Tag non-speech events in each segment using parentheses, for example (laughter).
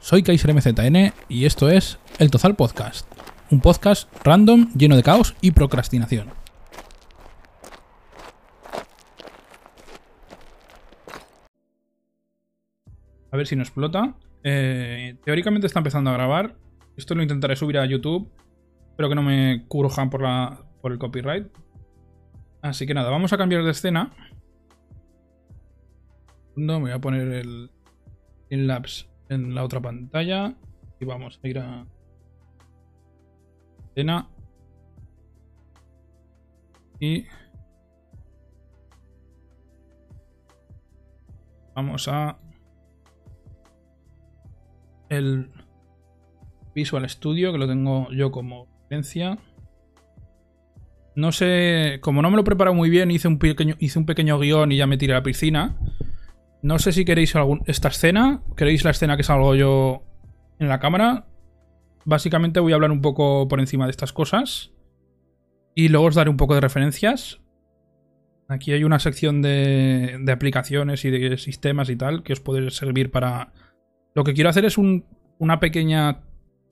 soy KaiserMZN y esto es El Tozal Podcast, un podcast random lleno de caos y procrastinación. A ver si no explota. Eh, teóricamente está empezando a grabar. Esto lo intentaré subir a YouTube. Espero que no me curjan por, la, por el copyright. Así que nada, vamos a cambiar de escena. No, voy a poner el, el labs en la otra pantalla. Y vamos a ir a escena. Y vamos a el Visual Studio, que lo tengo yo como referencia. No sé, como no me lo he preparado muy bien, hice un pequeño, hice un pequeño guion y ya me tiré a la piscina. No sé si queréis algún, esta escena, queréis la escena que salgo yo en la cámara. Básicamente voy a hablar un poco por encima de estas cosas. Y luego os daré un poco de referencias. Aquí hay una sección de, de aplicaciones y de sistemas y tal que os puede servir para... Lo que quiero hacer es un, una pequeña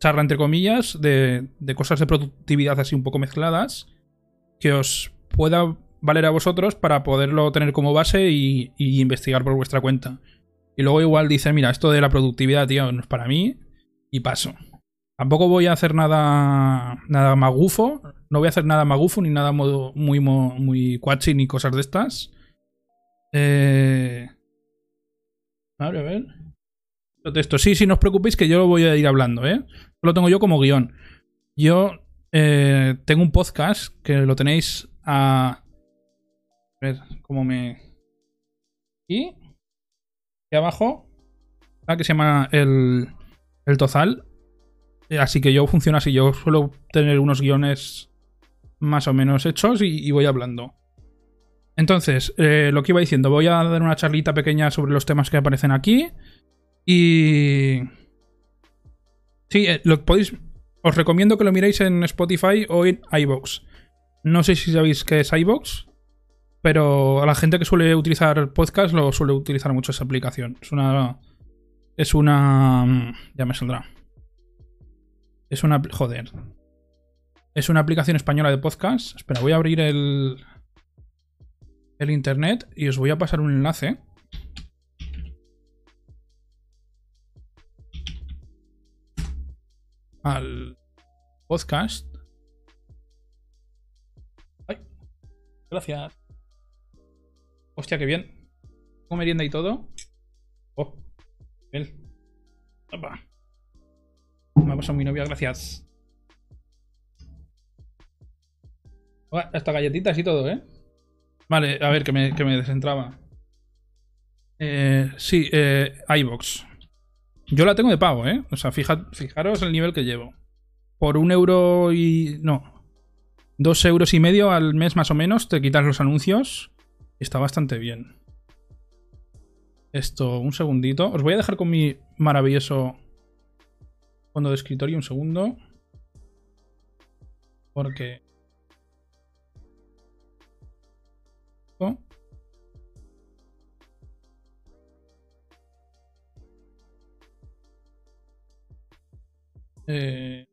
charla, entre comillas, de cosas de productividad así un poco mezcladas que os pueda valer a vosotros para poderlo tener como base y, investigar por vuestra cuenta. Y luego igual dice, mira, esto de la productividad, tío, no es para mí y paso. Tampoco voy a hacer nada nada magufo, no voy a hacer nada magufo ni nada modo, muy muy cuachi ni cosas de estas. Eh... A ver, a ver. Sí, sí, no os preocupéis que yo lo voy a ir hablando, ¿eh? Lo tengo yo como guion. Yo eh, tengo un podcast que lo tenéis a... A ver cómo me... Y... Aquí abajo. Que se llama el, el Tozal. Eh, así que yo funciona así. Yo suelo tener unos guiones más o menos hechos y, voy hablando. Entonces, eh, lo que iba diciendo, voy a dar una charlita pequeña sobre los temas que aparecen aquí. Y... Sí, lo podéis os recomiendo que lo miréis en Spotify o en iVoox. No sé si sabéis qué es iVoox, pero a la gente que suele utilizar podcast lo suele utilizar mucho esa aplicación. Es una. Es una. Ya me saldrá. Es una. Joder. Es una aplicación española de podcast. Espera, voy a abrir el. El internet y os voy a pasar un enlace. Al podcast. Ay, gracias. Hostia, qué bien. Tengo merienda y todo. Oh, él. Opa. Me ha pasado mi novia, gracias. hasta galletitas y todo, ¿eh? Vale, a ver, que me, que me. Eh, sí, eh, iBox. Yo la tengo de pago, ¿eh? O sea, fijaros el nivel que llevo por un euro y... no, dos euros y medio al mes más o menos, te quitas los anuncios. Está bastante bien. Esto, un segundito. Os voy a dejar con mi maravilloso fondo de escritorio un segundo. Porque... Eh,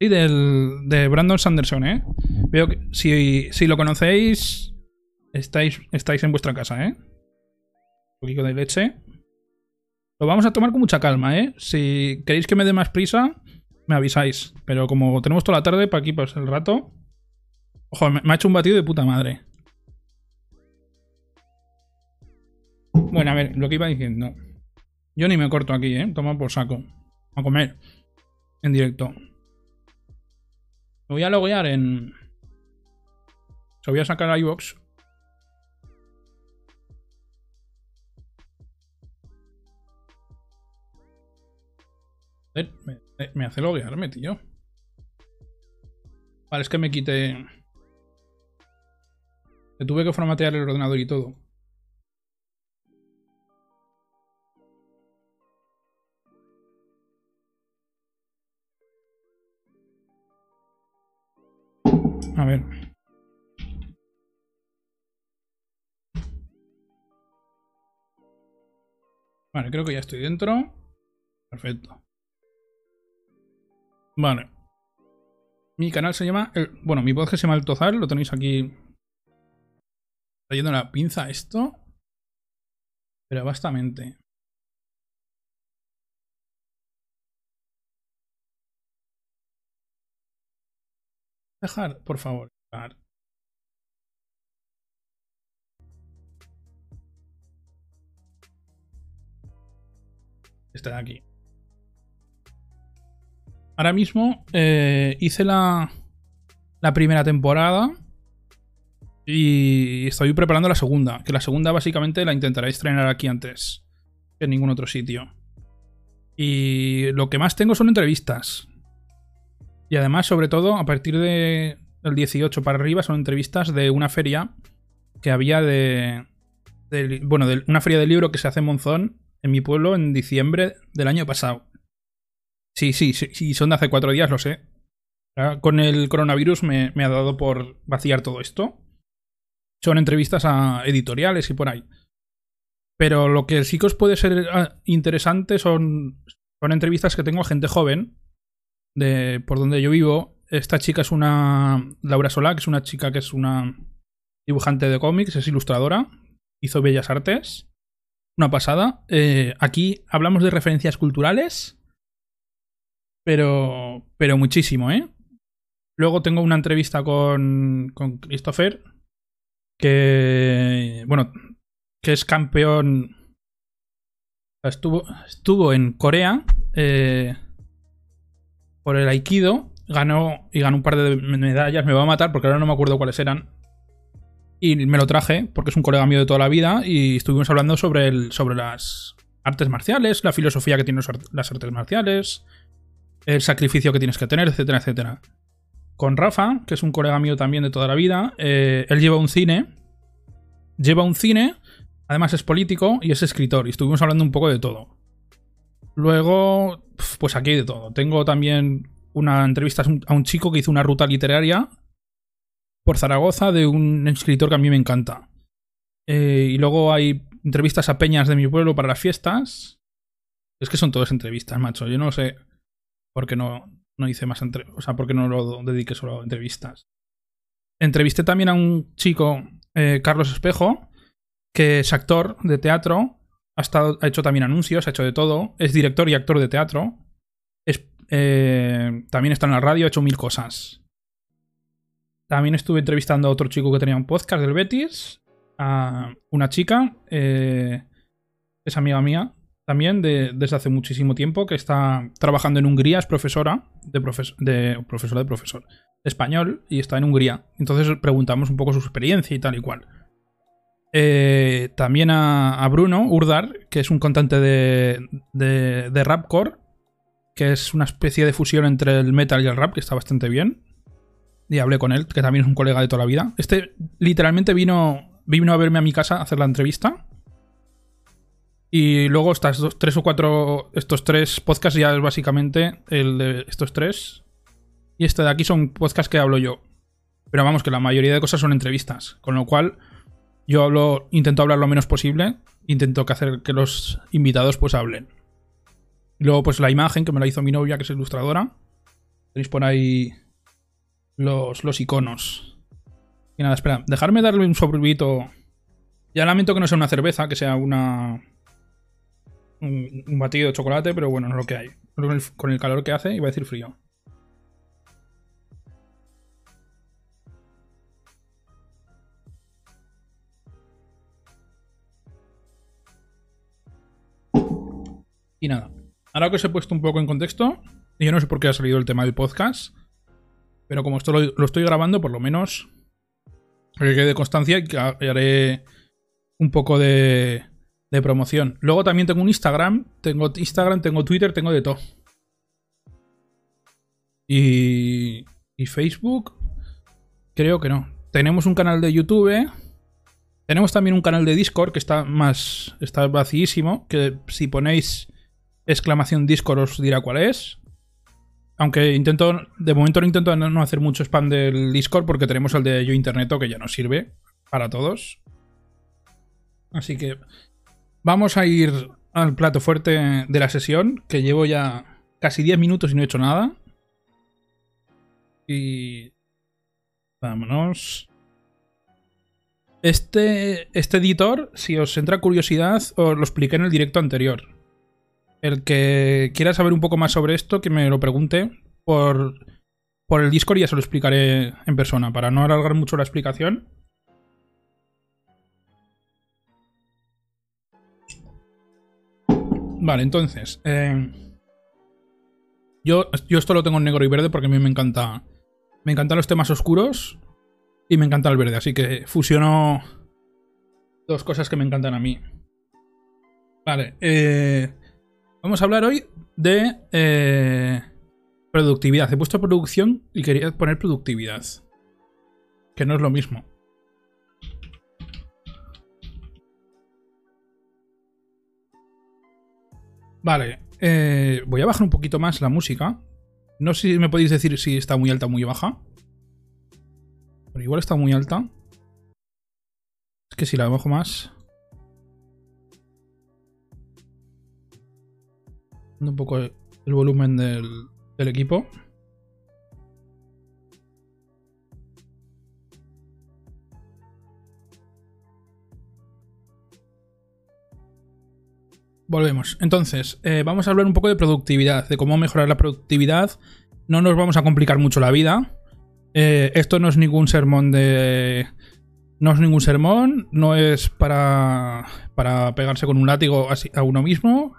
y del, de Brandon Sanderson, ¿eh? Veo que si, si lo conocéis, estáis, estáis en vuestra casa, ¿eh? Un poquito de leche. Lo vamos a tomar con mucha calma, ¿eh? Si queréis que me dé más prisa, me avisáis. Pero como tenemos toda la tarde para aquí, pues el rato... Ojo, me, ha hecho un batido de puta madre. Bueno, a ver, lo que iba diciendo. Yo ni me corto aquí, ¿eh? Toma por saco. A comer. En directo. Me voy a loguear en... Se voy a sacar a iVox. Me, me hace loguearme, tío. Vale, es que me quité... Me tuve que formatear el ordenador y todo. A ver. Vale, creo que ya estoy dentro. Perfecto. Vale. Mi canal se llama. bueno, mi podcast se llama El Tozal, lo tenéis aquí. Trayendo la pinza esto. Pero bastante. Dejar, por favor. Dejar. De aquí. Ahora mismo eh, hice la, primera temporada y estoy preparando la segunda. Que la segunda básicamente la intentaré estrenar aquí antes que en ningún otro sitio. Y lo que más tengo son entrevistas. Y además, sobre todo, a partir de el 18 para arriba, son entrevistas de una feria que había de. bueno, de una feria de libro que se hace en Monzón, en mi pueblo, en diciembre del año pasado. Sí, sí, sí, son de hace cuatro días, lo sé. Con el coronavirus me, me ha dado por vaciar todo esto. Son entrevistas a editoriales y por ahí. Pero lo que sí que os puede ser ah, interesante son, son entrevistas que tengo a gente joven de por donde yo vivo. Esta chica es una. Laura Solá, que es una chica que es una dibujante de cómics, es ilustradora. Hizo Bellas Artes. Una pasada. Eh, aquí hablamos de referencias culturales. Pero. Pero muchísimo, ¿eh? Luego tengo una entrevista con. con Christopher. Que. Bueno. Que es campeón. Estuvo, estuvo en Corea. Eh, por el Aikido. Ganó y ganó un par de medallas. Me va a matar porque ahora no me acuerdo cuáles eran. Y me lo traje porque es un colega mío de toda la vida y estuvimos hablando sobre, el, sobre las artes marciales, la filosofía que tienen las artes marciales, el sacrificio que tienes que tener, etcétera, etcétera. Con Rafa, que es un colega mío también de toda la vida, eh, él lleva un cine. Lleva un cine, además es político y es escritor. Y estuvimos hablando un poco de todo. Luego, pues aquí de todo. Tengo también una entrevista a un chico que hizo una ruta literaria por Zaragoza de un escritor que a mí me encanta. Eh, y luego hay entrevistas a peñas de mi pueblo para las fiestas. Es que son todas entrevistas, macho. Yo no sé por qué no, no hice más entrevistas. O sea, por qué no lo dediqué solo a entrevistas. Entrevisté también a un chico, eh, Carlos Espejo, que es actor de teatro ha, estado, ha hecho también anuncios, ha hecho de todo. Es director y actor de teatro. Es, eh, también está en la radio, ha hecho mil cosas. También estuve entrevistando a otro chico que tenía un podcast del Betis. A una chica, eh, es amiga mía también desde hace muchísimo tiempo, que está trabajando en Hungría, es profesora de, de profesora de profesor español y está en Hungría. Entonces preguntamos un poco su experiencia y tal y cual. Eh, también a, Bruno Urdar, que es un cantante de, de, rapcore, que es una especie de fusión entre el metal y el rap, que está bastante bien. Y hablé con él, que también es un colega de toda la vida. Este literalmente vino, vino a verme a mi casa a hacer la entrevista. Y luego estas dos, tres o cuatro, estos tres podcasts ya es básicamente el de estos tres. Y este de aquí son podcasts que hablo yo. Pero vamos, que la mayoría de cosas son entrevistas. Con lo cual, yo hablo, intento hablar lo menos posible, intento que hacer que los invitados pues hablen. Y luego pues la imagen que me la hizo mi novia, que es ilustradora. Tenéis por ahí los, los iconos. Y nada, espera, dejarme darle un sorbito. Ya lamento que no sea una cerveza, que sea una... Un, batido de chocolate, pero bueno, no es lo que hay. Con el, calor que hace, iba a decir frío. Y nada, ahora que os he puesto un poco en contexto, y yo no sé por qué ha salido el tema del podcast, pero como esto lo, estoy grabando, por lo menos que quede constancia y haré un poco de, de promoción. Luego también tengo un Instagram, tengo Instagram, tengo Twitter, tengo de todo. Y, y Facebook, creo que no. Tenemos un canal de YouTube. Tenemos también un canal de Discord que está más. está vacíísimo. Que si ponéis exclamación Discord os dirá cuál es. Aunque intento, de momento no intento no hacer mucho spam del Discord porque tenemos el de Yo Interneto que ya nos sirve para todos. Así que vamos a ir al plato fuerte de la sesión, que llevo ya casi 10 minutos y no he hecho nada. Y... Vámonos. Este, este editor, si os entra curiosidad, os lo expliqué en el directo anterior. El que quiera saber un poco más sobre esto, que me lo pregunte por, por el Discord y ya se lo explicaré en persona, para no alargar mucho la explicación. Vale, entonces. Eh, yo, yo esto lo tengo en negro y verde porque a mí me encanta. Me encantan los temas oscuros y me encanta el verde, así que fusiono dos cosas que me encantan a mí. Vale, eh, vamos a hablar hoy de eh, productividad. He puesto producción y quería poner productividad, que no es lo mismo. Vale, eh, voy a bajar un poquito más la música. No sé si me podéis decir si está muy alta o muy baja. Pero igual está muy alta. Es que si la bajo más... Un poco el volumen del, del equipo. Volvemos. Entonces, eh, vamos a hablar un poco de productividad, de cómo mejorar la productividad. No nos vamos a complicar mucho la vida. Eh, esto no es ningún sermón de. No es ningún sermón, no es para, para pegarse con un látigo a uno mismo,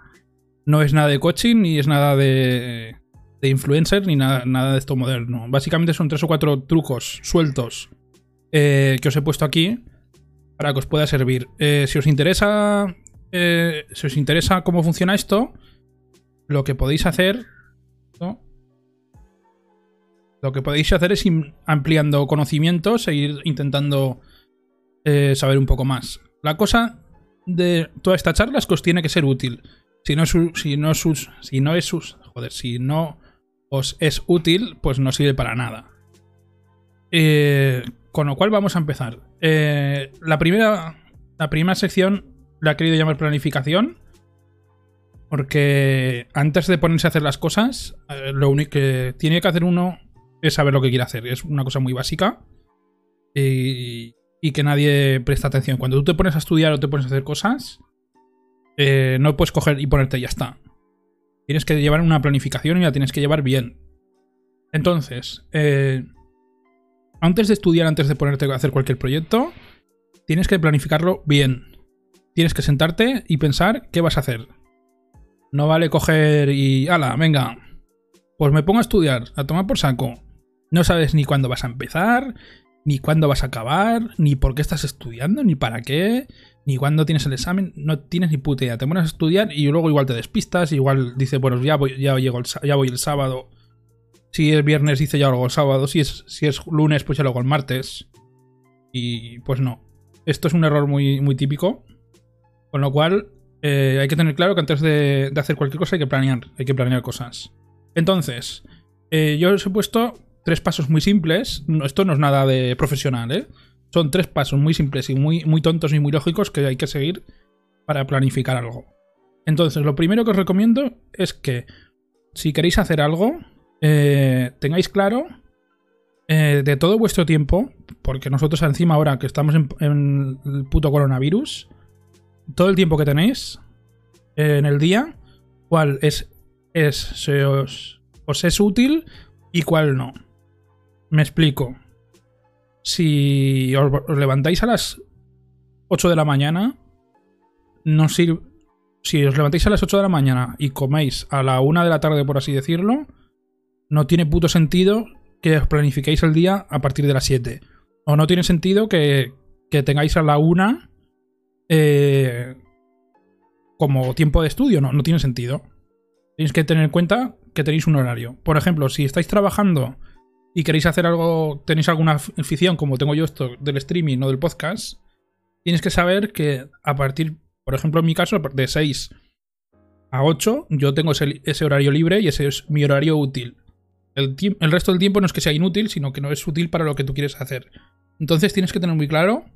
no es nada de coaching, ni es nada de, de influencer, ni nada, nada de esto moderno. Básicamente son tres o cuatro trucos sueltos eh, que os he puesto aquí para que os pueda servir. si os interesa eh, si os interesa cómo funciona esto, lo que podéis hacer. Lo que podéis hacer es ir ampliando conocimientos e ir intentando eh, saber un poco más. La cosa de toda esta charla es que os tiene que ser útil. Si no, si no, sus, si no es joder, si no os es útil, pues no sirve para nada. Eh, con lo cual vamos a empezar. la primera, la primera sección le ha querido llamar planificación. Porque antes de ponerse a hacer las cosas, eh, lo único que tiene que hacer uno es saber lo que quiere hacer. Es una cosa muy básica. Y, que nadie presta atención. Cuando tú te pones a estudiar o te pones a hacer cosas, eh, no puedes coger y ponerte y ya está. Tienes que llevar una planificación y la tienes que llevar bien. Entonces, eh, antes de estudiar, antes de ponerte a hacer cualquier proyecto, tienes que planificarlo bien tienes que sentarte y pensar qué vas a hacer. No vale coger y, ala, venga, pues me pongo a estudiar, a tomar por saco. No sabes ni cuándo vas a empezar, ni cuándo vas a acabar, ni por qué estás estudiando, ni para qué, ni cuándo tienes el examen, no tienes ni puta idea. Te pones a estudiar y luego igual te despistas, igual dice, bueno, ya voy, ya, llego el, ya voy el sábado. Si es viernes dice ya lo el sábado, si es, si es lunes pues ya lo hago el martes. Y pues no. Esto es un error muy, muy típico con lo cual, eh, hay que tener claro que antes de, hacer cualquier cosa hay que planear, hay que planear cosas. Entonces, eh, yo os he puesto tres pasos muy simples. esto no es nada de profesional, ¿eh? Son tres pasos muy simples y muy, muy tontos y muy lógicos que hay que seguir para planificar algo. Entonces, lo primero que os recomiendo es que si queréis hacer algo, eh, tengáis claro de todo vuestro tiempo, porque nosotros encima ahora que estamos en el puto coronavirus, todo el tiempo que tenéis en el día, cuál es, es se os, es útil y cuál no. Me explico. Si os, levantáis a las 8 de la mañana, no sirve. Si os levantáis a las 8 de la mañana y coméis a la 1 de la tarde, por así decirlo, no tiene puto sentido que os planifiquéis el día a partir de las 7. O no tiene sentido que, que tengáis a la 1 eh, como tiempo de estudio. No, no tiene sentido. Tenéis que tener en cuenta que tenéis un horario. Por ejemplo, si estáis trabajando y queréis hacer algo, tenéis alguna afición, como tengo yo esto del streaming o del podcast, tienes que saber que a partir, por ejemplo, en mi caso, de 6 a 8, yo tengo ese, horario libre y ese es mi horario útil. El, el, resto del tiempo no es que sea inútil, sino que no es útil para lo que tú quieres hacer. Entonces tienes que tener muy claro,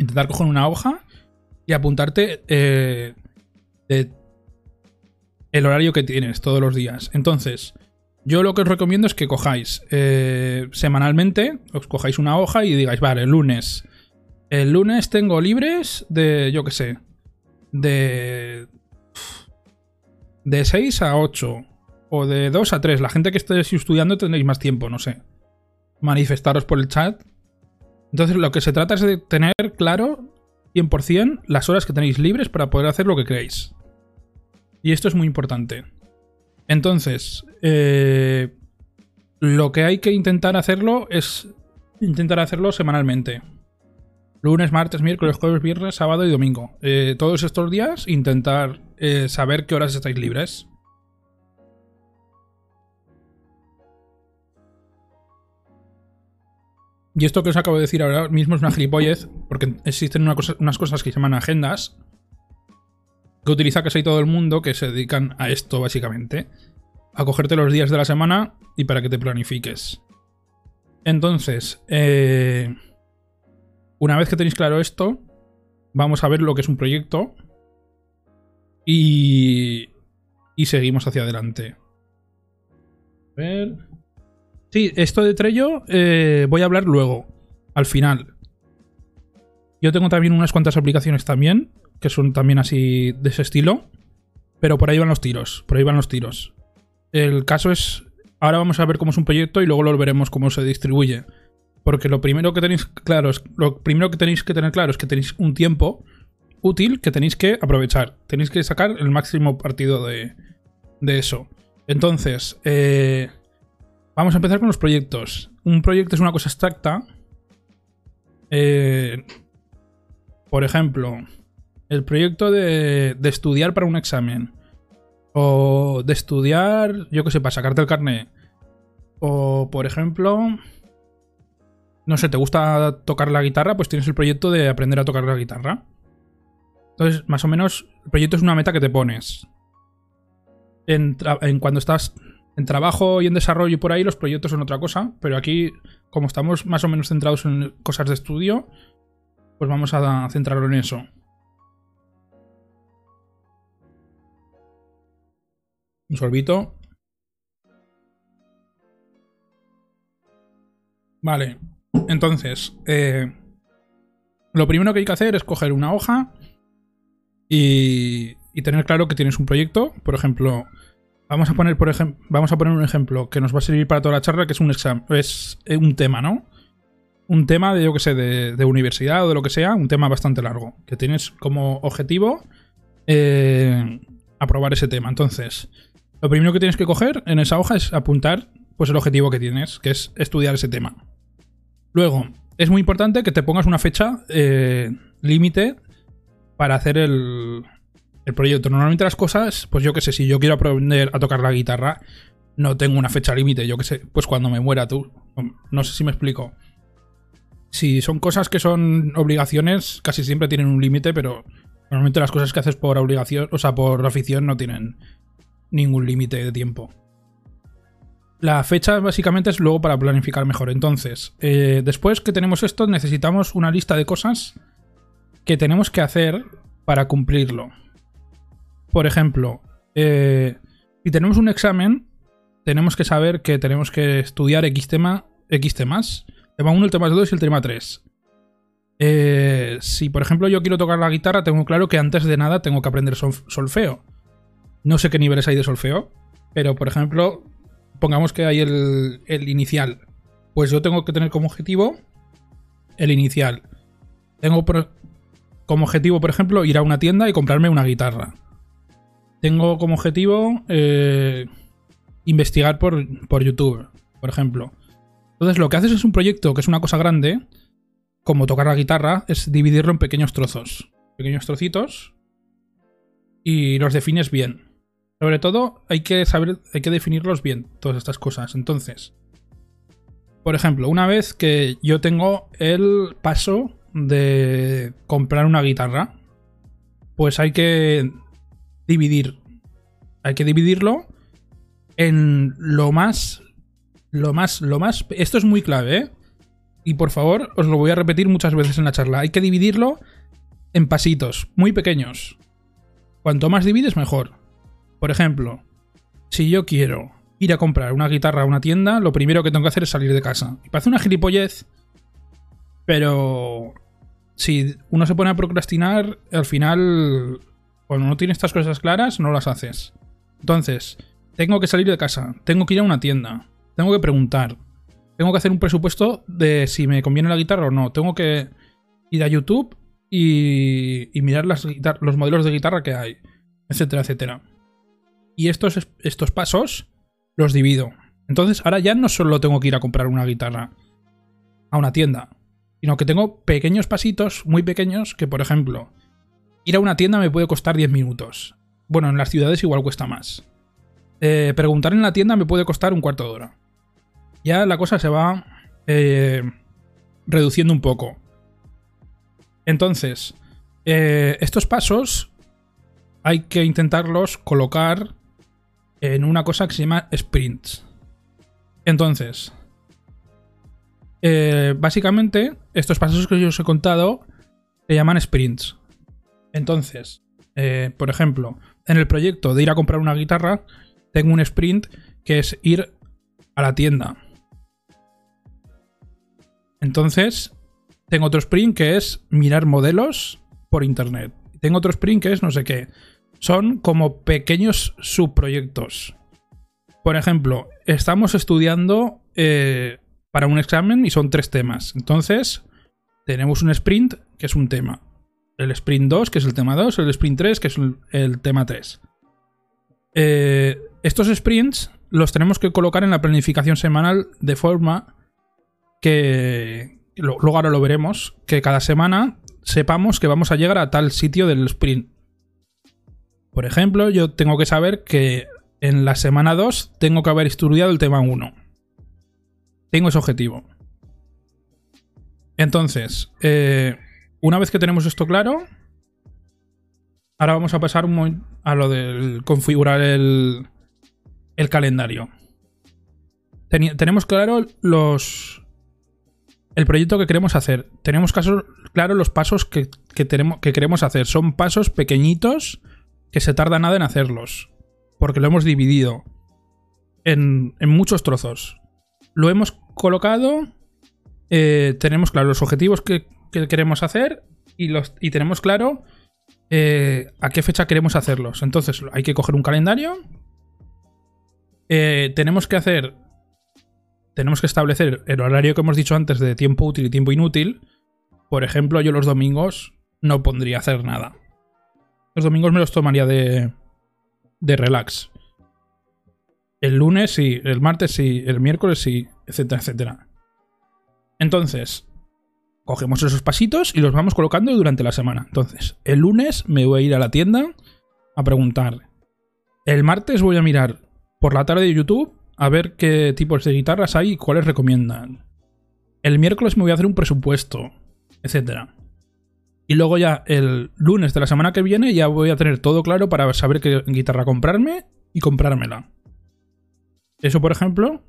intentar coger una hoja y apuntarte eh, el horario que tienes todos los días. Entonces, yo lo que os recomiendo es que cojáis eh, semanalmente, os cojáis una hoja y digáis, vale, el lunes. El lunes tengo libres de, yo qué sé, de... De 6 a 8. O de 2 a 3. La gente que esté estudiando tendréis más tiempo, no sé. Manifestaros por el chat. Entonces lo que se trata es de tener claro 100% las horas que tenéis libres para poder hacer lo que queréis. Y esto es muy importante. Entonces, eh, lo que hay que intentar hacerlo es intentar hacerlo semanalmente. Lunes, martes, miércoles, jueves, viernes, sábado y domingo. Eh, todos estos días intentar eh, saber qué horas estáis libres. Y esto que os acabo de decir ahora mismo es una gilipollez, porque existen unas cosas que se llaman agendas, que utiliza casi todo el mundo que se dedican a esto básicamente. A cogerte los días de la semana y para que te planifiques. Entonces, eh, una vez que tenéis claro esto, vamos a ver lo que es un proyecto y, y seguimos hacia adelante. A ver. Sí, esto de Trello eh, voy a hablar luego, al final. Yo tengo también unas cuantas aplicaciones también que son también así de ese estilo. Pero por ahí van los tiros, por ahí van los tiros. El caso es, ahora vamos a ver cómo es un proyecto y luego lo veremos cómo se distribuye. Porque lo primero que tenéis claro es, lo primero que tenéis que tener claro es que tenéis un tiempo útil que tenéis que aprovechar. Tenéis que sacar el máximo partido de, de eso. Entonces, eh, vamos a empezar con los proyectos. Un proyecto es una cosa abstracta. Eh, por ejemplo, el proyecto de, estudiar para un examen. O de estudiar, yo qué sé, para sacarte el carnet. O, por ejemplo, no sé, te gusta tocar la guitarra, pues tienes el proyecto de aprender a tocar la guitarra. Entonces, más o menos, el proyecto es una meta que te pones. En, cuando estás en trabajo y en desarrollo y por ahí, los proyectos son otra cosa. Pero aquí, como estamos más o menos centrados en cosas de estudio, pues vamos a centrarlo en eso. Un sorbito. Vale. Entonces, eh, lo primero que hay que hacer es coger una hoja y, tener claro que tienes un proyecto. Por ejemplo, vamos a poner, por ejemplo, vamos a poner un ejemplo que nos va a servir para toda la charla, que es un examen, es eh, un tema, ¿no? Un tema de, yo que sé, de, universidad o de lo que sea, un tema bastante largo, que tienes como objetivo eh, aprobar ese tema. Entonces, lo primero que tienes que coger en esa hoja es apuntar pues, el objetivo que tienes, que es estudiar ese tema. Luego, es muy importante que te pongas una fecha eh, límite para hacer el, el proyecto. Normalmente las cosas, pues yo qué sé, si yo quiero aprender a tocar la guitarra, no tengo una fecha límite, yo qué sé, pues cuando me muera tú. No sé si me explico. Si son cosas que son obligaciones, casi siempre tienen un límite, pero normalmente las cosas que haces por obligación, o sea, por afición no tienen ningún límite de tiempo. La fecha básicamente es luego para planificar mejor. Entonces, eh, después que tenemos esto, necesitamos una lista de cosas que tenemos que hacer para cumplirlo. Por ejemplo, eh, si tenemos un examen, tenemos que saber que tenemos que estudiar X tema, X temas. Tema 1, el tema 2 y el tema 3. Eh, si, por ejemplo, yo quiero tocar la guitarra, tengo claro que antes de nada tengo que aprender solfeo. No sé qué niveles hay de solfeo, pero por ejemplo, pongamos que hay el, inicial. Pues yo tengo que tener como objetivo el inicial. Tengo como objetivo, por ejemplo, ir a una tienda y comprarme una guitarra. Tengo como objetivo eh, investigar por, por YouTube, por ejemplo. Entonces, lo que haces es un proyecto que es una cosa grande, como tocar la guitarra, es dividirlo en pequeños trozos. Pequeños trocitos. Y los defines bien. Sobre todo hay que saber, hay que definirlos bien, todas estas cosas. Entonces, por ejemplo, una vez que yo tengo el paso de comprar una guitarra, pues hay que dividir, hay que dividirlo en lo más, lo más, lo más, esto es muy clave, ¿eh? Y por favor, os lo voy a repetir muchas veces en la charla, hay que dividirlo en pasitos muy pequeños. Cuanto más divides, mejor. Por ejemplo, si yo quiero ir a comprar una guitarra a una tienda, lo primero que tengo que hacer es salir de casa. Y parece una gilipollez, pero si uno se pone a procrastinar, al final, cuando no tienes estas cosas claras, no las haces. Entonces, tengo que salir de casa, tengo que ir a una tienda, tengo que preguntar, tengo que hacer un presupuesto de si me conviene la guitarra o no, tengo que ir a YouTube y, mirar las los modelos de guitarra que hay, etcétera, etcétera. Y estos, estos pasos los divido. Entonces, ahora ya no solo tengo que ir a comprar una guitarra a una tienda, sino que tengo pequeños pasitos, muy pequeños, que por ejemplo, ir a una tienda me puede costar 10 minutos. Bueno, en las ciudades igual cuesta más. Eh, preguntar en la tienda me puede costar un cuarto de hora. Ya la cosa se va eh, reduciendo un poco. Entonces, eh, estos pasos hay que intentarlos colocar en una cosa que se llama sprints. Entonces, básicamente, estos pasos que yo os he contado se llaman sprints. Entonces, eh, por ejemplo, en el proyecto de ir a comprar una guitarra, tengo un sprint que es ir a la tienda. Entonces, tengo otro sprint que es mirar modelos por internet. Tengo otro sprint que es no sé qué. Son como pequeños subproyectos. Por ejemplo, estamos estudiando eh, para un examen y son tres temas. Entonces, tenemos un sprint que es un tema. El sprint 2, que es el tema 2. El sprint 3, que es el, tema 3. Eh, estos sprints los tenemos que colocar en la planificación semanal de forma que, luego ahora lo veremos, que cada semana sepamos que vamos a llegar a tal sitio del sprint. Por ejemplo, yo tengo que saber que en la semana 2 tengo que haber estudiado el tema 1. Tengo ese objetivo. Entonces, eh, una vez que tenemos esto claro, ahora vamos a pasar a lo del configurar el, calendario. tenemos claro los, el proyecto que queremos hacer. Tenemos claro los pasos que queremos hacer. Son pasos pequeñitos que se tarda nada en hacerlos. Porque lo hemos dividido en, muchos trozos. Lo hemos colocado. Eh, tenemos claro los objetivos que, queremos hacer. Y, los, y tenemos claro eh, a qué fecha queremos hacerlos. Entonces hay que coger un calendario. Eh, tenemos que hacer tenemos que establecer el horario que hemos dicho antes de tiempo útil y tiempo inútil. Por ejemplo, yo los domingos no pondría hacer nada. Los domingos me los tomaría de, de relax. El lunes sí, el martes sí, el miércoles sí, etcétera, etcétera. Entonces, cogemos esos pasitos y los vamos colocando durante la semana. Entonces, el lunes me voy a ir a la tienda a preguntar. El martes voy a mirar por la tarde de YouTube a ver qué tipos de guitarras hay y cuáles recomiendan. El miércoles me voy a hacer un presupuesto, etc. Y luego ya el lunes de la semana que viene ya voy a tener todo claro para saber qué guitarra comprarme y comprármela. Eso, por ejemplo,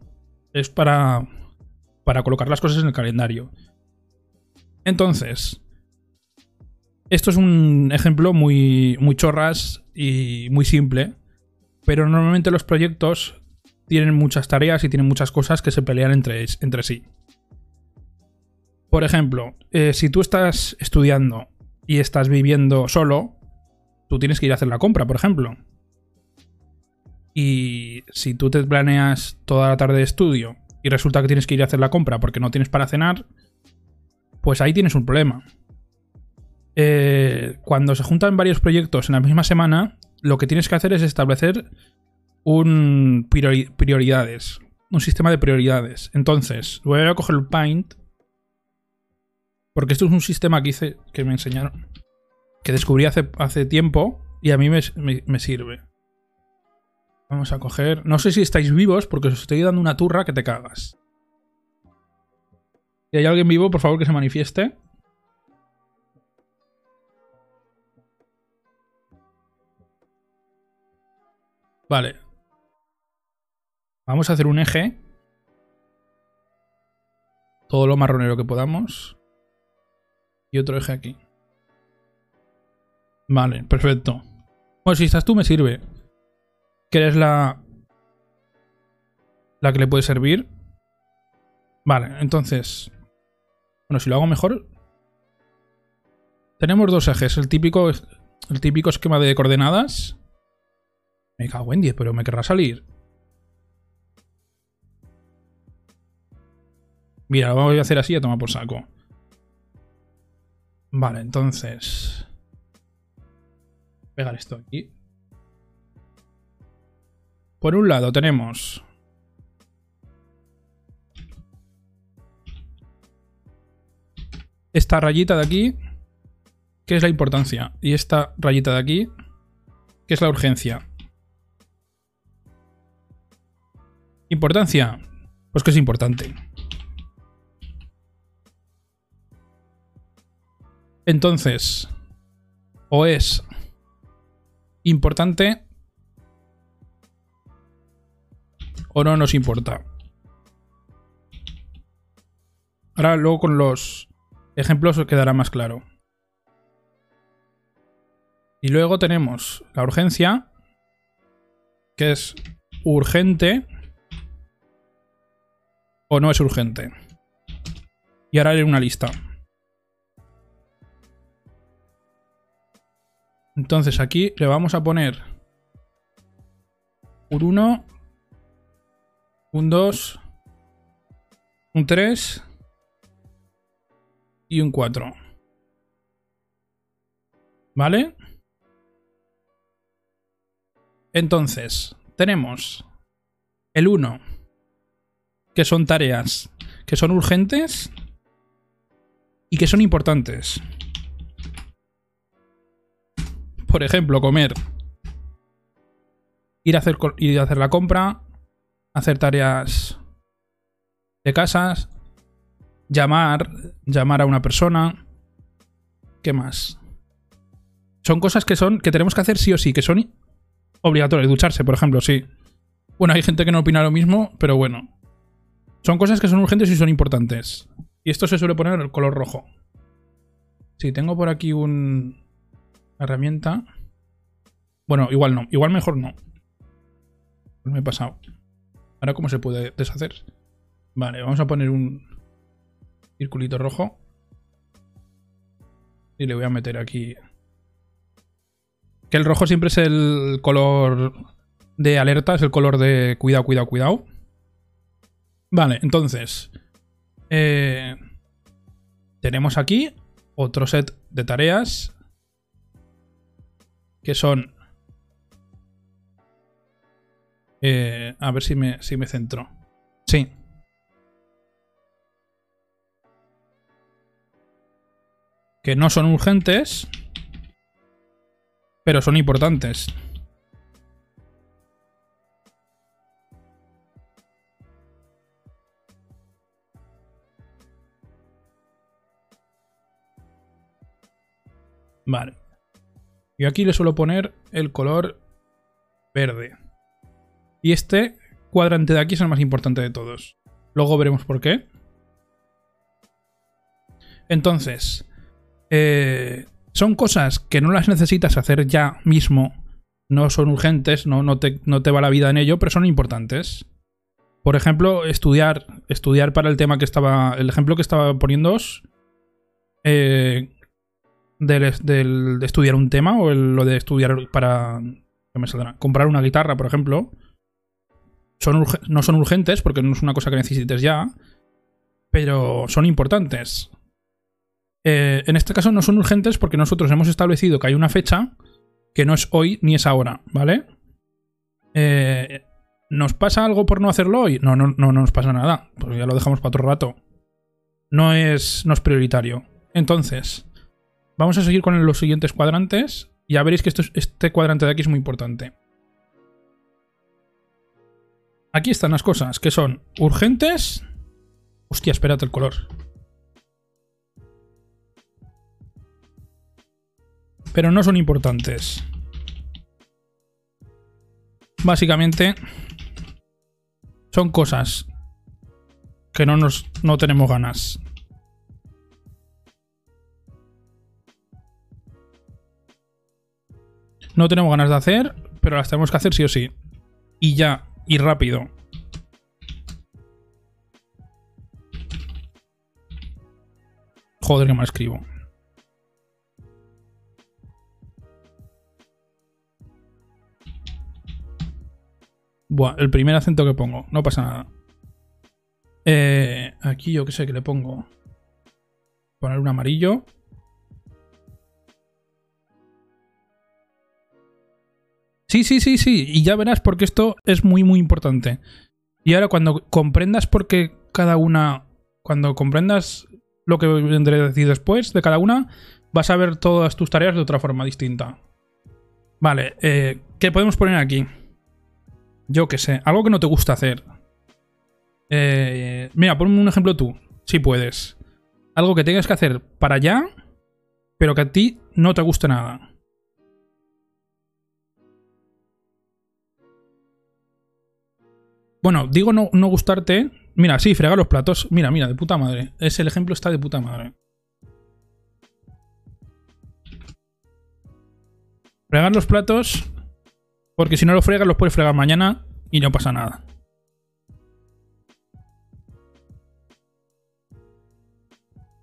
es para, para colocar las cosas en el calendario. Entonces, esto es un ejemplo muy, muy chorras y muy simple, pero normalmente los proyectos tienen muchas tareas y tienen muchas cosas que se pelean entre, entre sí. Por ejemplo, eh, si tú estás estudiando y estás viviendo solo, tú tienes que ir a hacer la compra, por ejemplo. Y si tú te planeas toda la tarde de estudio y resulta que tienes que ir a hacer la compra porque no tienes para cenar, pues ahí tienes un problema. Eh, cuando se juntan varios proyectos en la misma semana, lo que tienes que hacer es establecer un prioridades, un sistema de prioridades. Entonces, voy a coger el Paint, porque esto es un sistema que hice, que me enseñaron, que descubrí hace, hace tiempo y a mí me, me, sirve. Vamos a coger... No sé si estáis vivos porque os estoy dando una turra que te cagas. Si hay alguien vivo, por favor que se manifieste. Vale, Vamos a hacer un eje. Todo lo marronero que podamos. Y otro eje aquí. Vale, perfecto. Bueno, si estás tú me sirve. Que eres la... La que le puede servir. Vale, entonces... Bueno, si lo hago mejor... Tenemos dos ejes. El típico, el típico esquema de coordenadas. Me cago en 10, pero me querrá salir. Mira, lo voy a hacer así a tomar por saco. Vale, entonces... Pegar esto aquí. Por un lado tenemos... Esta rayita de aquí, que es la importancia. Y esta rayita de aquí, que es la urgencia. Importancia, pues que es importante. Entonces, o es importante o no nos importa. Ahora luego con los ejemplos os quedará más claro. Y luego tenemos la urgencia, que es urgente o no es urgente. Y ahora haré una lista. Entonces aquí le vamos a poner un 1, un 2, un 3 y un 4. ¿Vale? Entonces, tenemos el 1, que son tareas que son urgentes y que son importantes. Por ejemplo, comer. Ir a hacer, ir a hacer la compra. Hacer tareas de casas. Llamar. Llamar a una persona. ¿Qué más? Son cosas que son. que tenemos que hacer sí o sí, que son obligatorias. Ducharse, por ejemplo, sí. Bueno, hay gente que no opina lo mismo, pero bueno. Son cosas que son urgentes y son importantes. Y esto se suele poner el color rojo. Sí, tengo por aquí un, herramienta. Bueno, igual no. Igual mejor no. Me he pasado. Ahora, ¿cómo se puede deshacer? Vale, vamos a poner un circulito rojo. Y le voy a meter aquí... Que el rojo siempre es el color de alerta, es el color de cuidado, cuidado, cuidado. Vale, entonces... Eh, tenemos aquí otro set de tareas que son... Eh, a ver si me, si me centro. Sí. Que no son urgentes, pero son importantes. Vale. Yo aquí le suelo poner el color verde. Y este cuadrante de aquí es el más importante de todos. Luego veremos por qué. Entonces, eh, son cosas que no las necesitas hacer ya mismo. No son urgentes, no, no, te, no te va la vida en ello, pero son importantes. Por ejemplo, estudiar, estudiar para el tema que estaba. El ejemplo que estaba poniéndoos. Eh, del, de estudiar un tema o lo de estudiar para me comprar una guitarra, por ejemplo, son no son urgentes porque no es una cosa que necesites ya, pero son importantes. Eh, en este caso no son urgentes porque nosotros hemos establecido que hay una fecha que no es hoy ni es ahora, ¿vale? Eh, ¿Nos pasa algo por no hacerlo hoy? No, no, no, nos pasa nada, porque ya lo dejamos para otro rato. No es, no es prioritario. Entonces, Vamos a seguir con los siguientes cuadrantes. Ya veréis que este cuadrante de aquí es muy importante. Aquí están las cosas que son urgentes. Hostia, espérate el color. Pero no son importantes. Básicamente son cosas que no nos no tenemos ganas no tenemos ganas de hacer, pero las tenemos que hacer sí o sí. Y ya, y rápido. Joder, que mal escribo. Buah, el primer acento que pongo, no pasa nada. Eh, aquí yo qué sé que le pongo. Poner un amarillo. Sí, sí, sí, sí. Y ya verás porque esto es muy, muy importante. Y ahora cuando comprendas por qué cada una... Cuando comprendas lo que vendré a decir después de cada una, vas a ver todas tus tareas de otra forma distinta. Vale, eh, ¿qué podemos poner aquí? Yo qué sé, algo que no te gusta hacer. Eh, mira, ponme un ejemplo tú, si puedes. Algo que tengas que hacer para allá, pero que a ti no te guste nada. Bueno, digo no, no gustarte. Mira, sí, fregar los platos. Mira, mira, de puta madre. Es el ejemplo está de puta madre. Fregar los platos. Porque si no los fregas, los puedes fregar mañana y no pasa nada.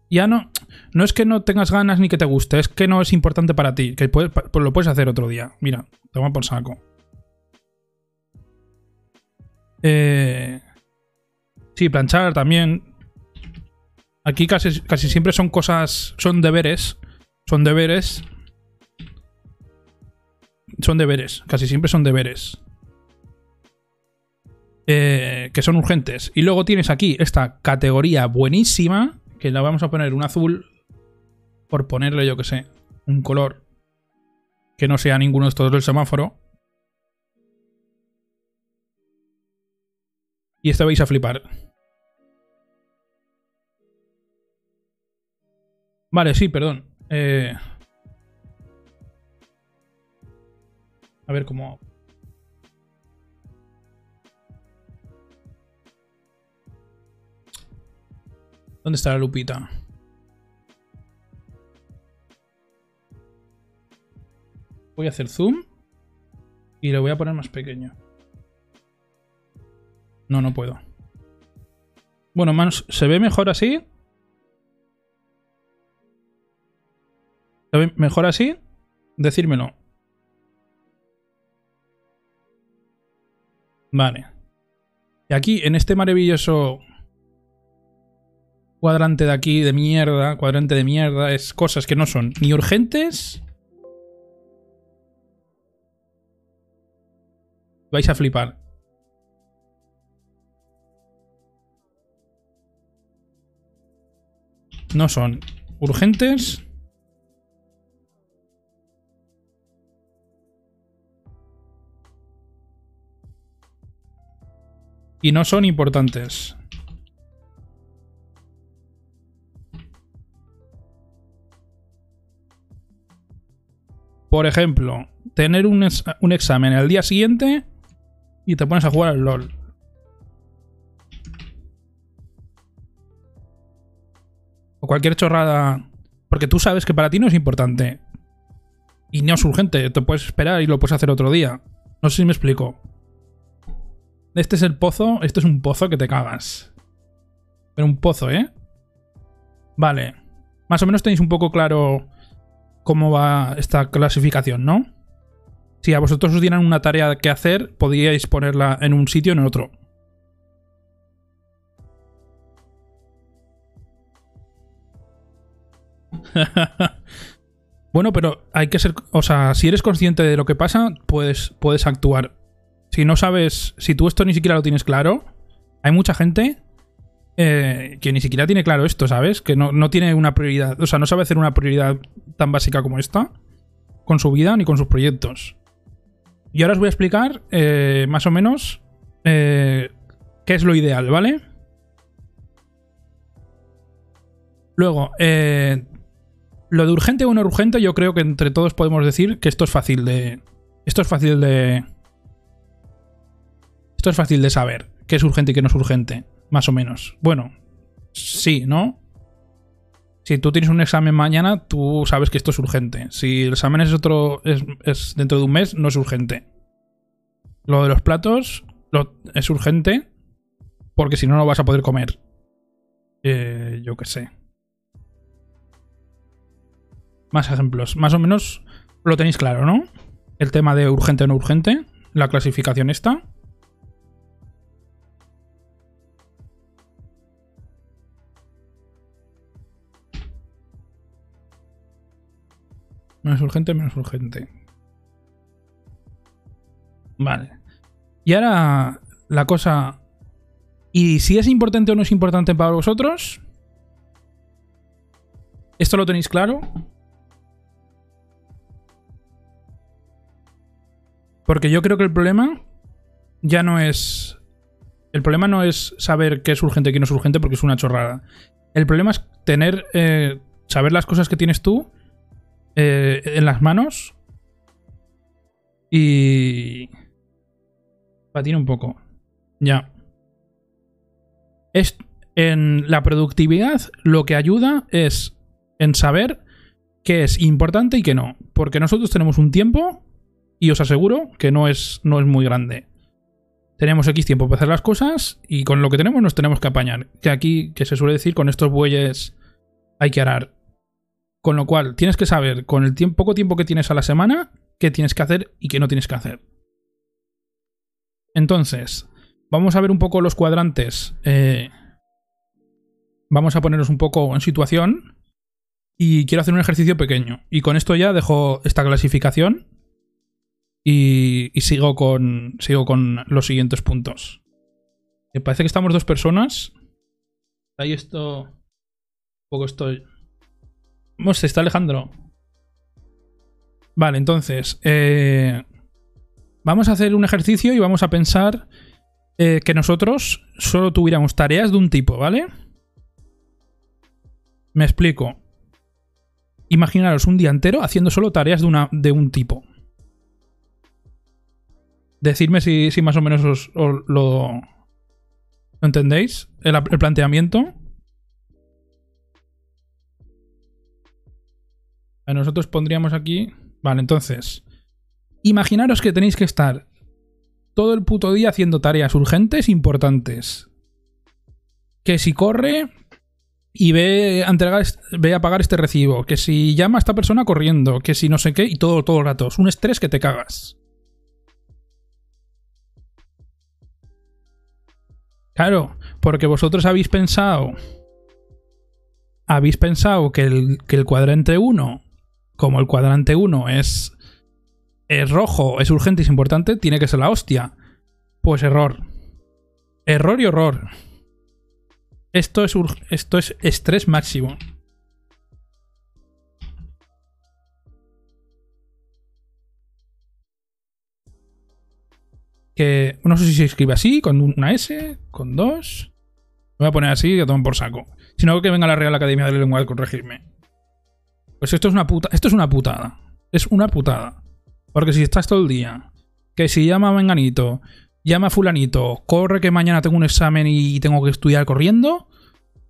Ya no. No es que no tengas ganas ni que te guste, es que no es importante para ti. Que pues lo puedes hacer otro día. Mira, toma por saco. Eh, sí, planchar también. Aquí casi, casi siempre son cosas. Son deberes. Son deberes. Son deberes. Casi siempre son deberes. Eh, que son urgentes. Y luego tienes aquí esta categoría buenísima. Que la vamos a poner un azul. Por ponerle, yo que sé, un color. Que no sea ninguno de estos del semáforo. Y este vais a flipar. Vale, sí, perdón. Eh... A ver cómo... ¿Dónde está la lupita? Voy a hacer zoom y lo voy a poner más pequeño. No, no puedo. Bueno, ¿se ve mejor así? ¿Se ve mejor así? Decírmelo. Vale. Y aquí, en este maravilloso cuadrante de aquí de mierda, cuadrante de mierda, es cosas que no son ni urgentes. Vais a flipar. No son urgentes. Y no son importantes. Por ejemplo, tener un, un, examen el día siguiente y te pones a jugar al LOL. O cualquier chorrada. Porque tú sabes que para ti no es importante. Y no es urgente. Te puedes esperar y lo puedes hacer otro día. No sé si me explico. Este es el pozo. Este es un pozo que te cagas. Pero un pozo, ¿eh? Vale. Más o menos tenéis un poco claro cómo va esta clasificación, ¿no? Si a vosotros os dieran una tarea que hacer, podríais ponerla en un sitio o en otro. (laughs) bueno, pero hay que ser. O sea, si eres consciente de lo que pasa, puedes, puedes actuar. Si no sabes. Si tú esto ni siquiera lo tienes claro, hay mucha gente eh, que ni siquiera tiene claro esto, ¿sabes? Que no, tiene una prioridad. O sea, no sabe hacer una prioridad tan básica como esta con su vida ni con sus proyectos. Y ahora os voy a explicar eh, más o menos eh, qué es lo ideal, ¿vale? Luego, lo de urgente o no urgente, yo creo que entre todos podemos decir que esto es fácil de. Esto es fácil de. Es fácil de saber qué es urgente y qué no es urgente. Más o menos. Bueno, sí, ¿no? Si tú tienes un examen mañana, tú sabes que esto es urgente. Si el examen es otro. es, es dentro de un mes, no es urgente. Lo de los platos es urgente. Porque si no, no vas a poder comer. Eh, yo qué sé. Más ejemplos. Más o menos lo tenéis claro, ¿no? El tema de urgente o no urgente. La clasificación esta. Menos urgente, menos urgente. Vale. Y ahora la cosa... ¿Y si es importante o no es importante para vosotros? ¿Esto lo tenéis claro? Porque yo creo que el problema ya no es. El problema no es saber qué es urgente y qué no es urgente, porque es una chorrada. El problema es tener. eh, saber las cosas que tienes tú eh, en las manos. Y. Patina un poco. Ya. Es, en la productividad lo que ayuda es en saber qué es importante y qué no. Porque nosotros tenemos un tiempo y os aseguro que no es, no es muy grande. Tenemos X tiempo para hacer las cosas y con lo que tenemos nos tenemos que apañar. Que aquí, que se suele decir, con estos bueyes hay que arar. Con lo cual, tienes que saber con el tiempo, poco tiempo que tienes a la semana qué tienes que hacer y qué no tienes que hacer. Entonces, vamos a ver un poco los cuadrantes. Eh, vamos a ponernos un poco en situación. Y quiero hacer un ejercicio pequeño. Y con esto ya dejo esta clasificación y, y sigo, con, sigo con los siguientes puntos. Me parece que estamos dos personas. Ahí esto. Un poco estoy. ¿Cómo se está Alejandro? Vale, entonces. eh, vamos a hacer un ejercicio y vamos a pensar eh, que nosotros solo tuviéramos tareas de un tipo, ¿vale? Me explico. Imaginaros un día entero haciendo solo tareas de, una, de un tipo. Decidme si, si más o menos os, os lo, ¿lo entendéis? El, el planteamiento. Nosotros pondríamos aquí. Vale, entonces. Imaginaros que tenéis que estar todo el puto día haciendo tareas urgentes importantes. Que si corre y ve a, entregar, ve a pagar este recibo. Que si llama a esta persona corriendo. Que si no sé qué. Y todo, todo el rato. Es un estrés que te cagas. Claro, porque vosotros habéis pensado. Habéis pensado que el, que el cuadrante 1, como el cuadrante 1 es, es rojo, es urgente y es importante, tiene que ser la hostia. Pues error. Error y horror. Esto es, esto es estrés máximo. Que no sé si se escribe así, con una S, con dos. Me voy a poner así y a tomar por saco. Si no, que venga la Real Academia de la Lengua corregirme. Pues esto es una puta. Esto es una putada. Es una putada. Porque si estás todo el día. Que si llama a Menganito, llama a Fulanito, corre que mañana tengo un examen y tengo que estudiar corriendo.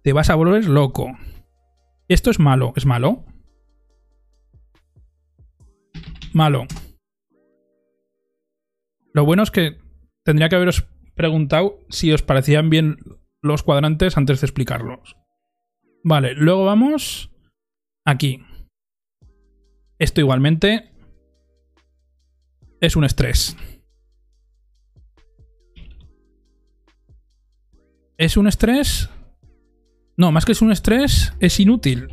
Te vas a volver loco. Esto es malo. ¿Es malo? Malo. Lo bueno es que tendría que haberos preguntado si os parecían bien los cuadrantes antes de explicarlos. Vale, luego vamos aquí. Esto igualmente es un estrés. ¿Es un estrés? No, más que es un estrés, es inútil.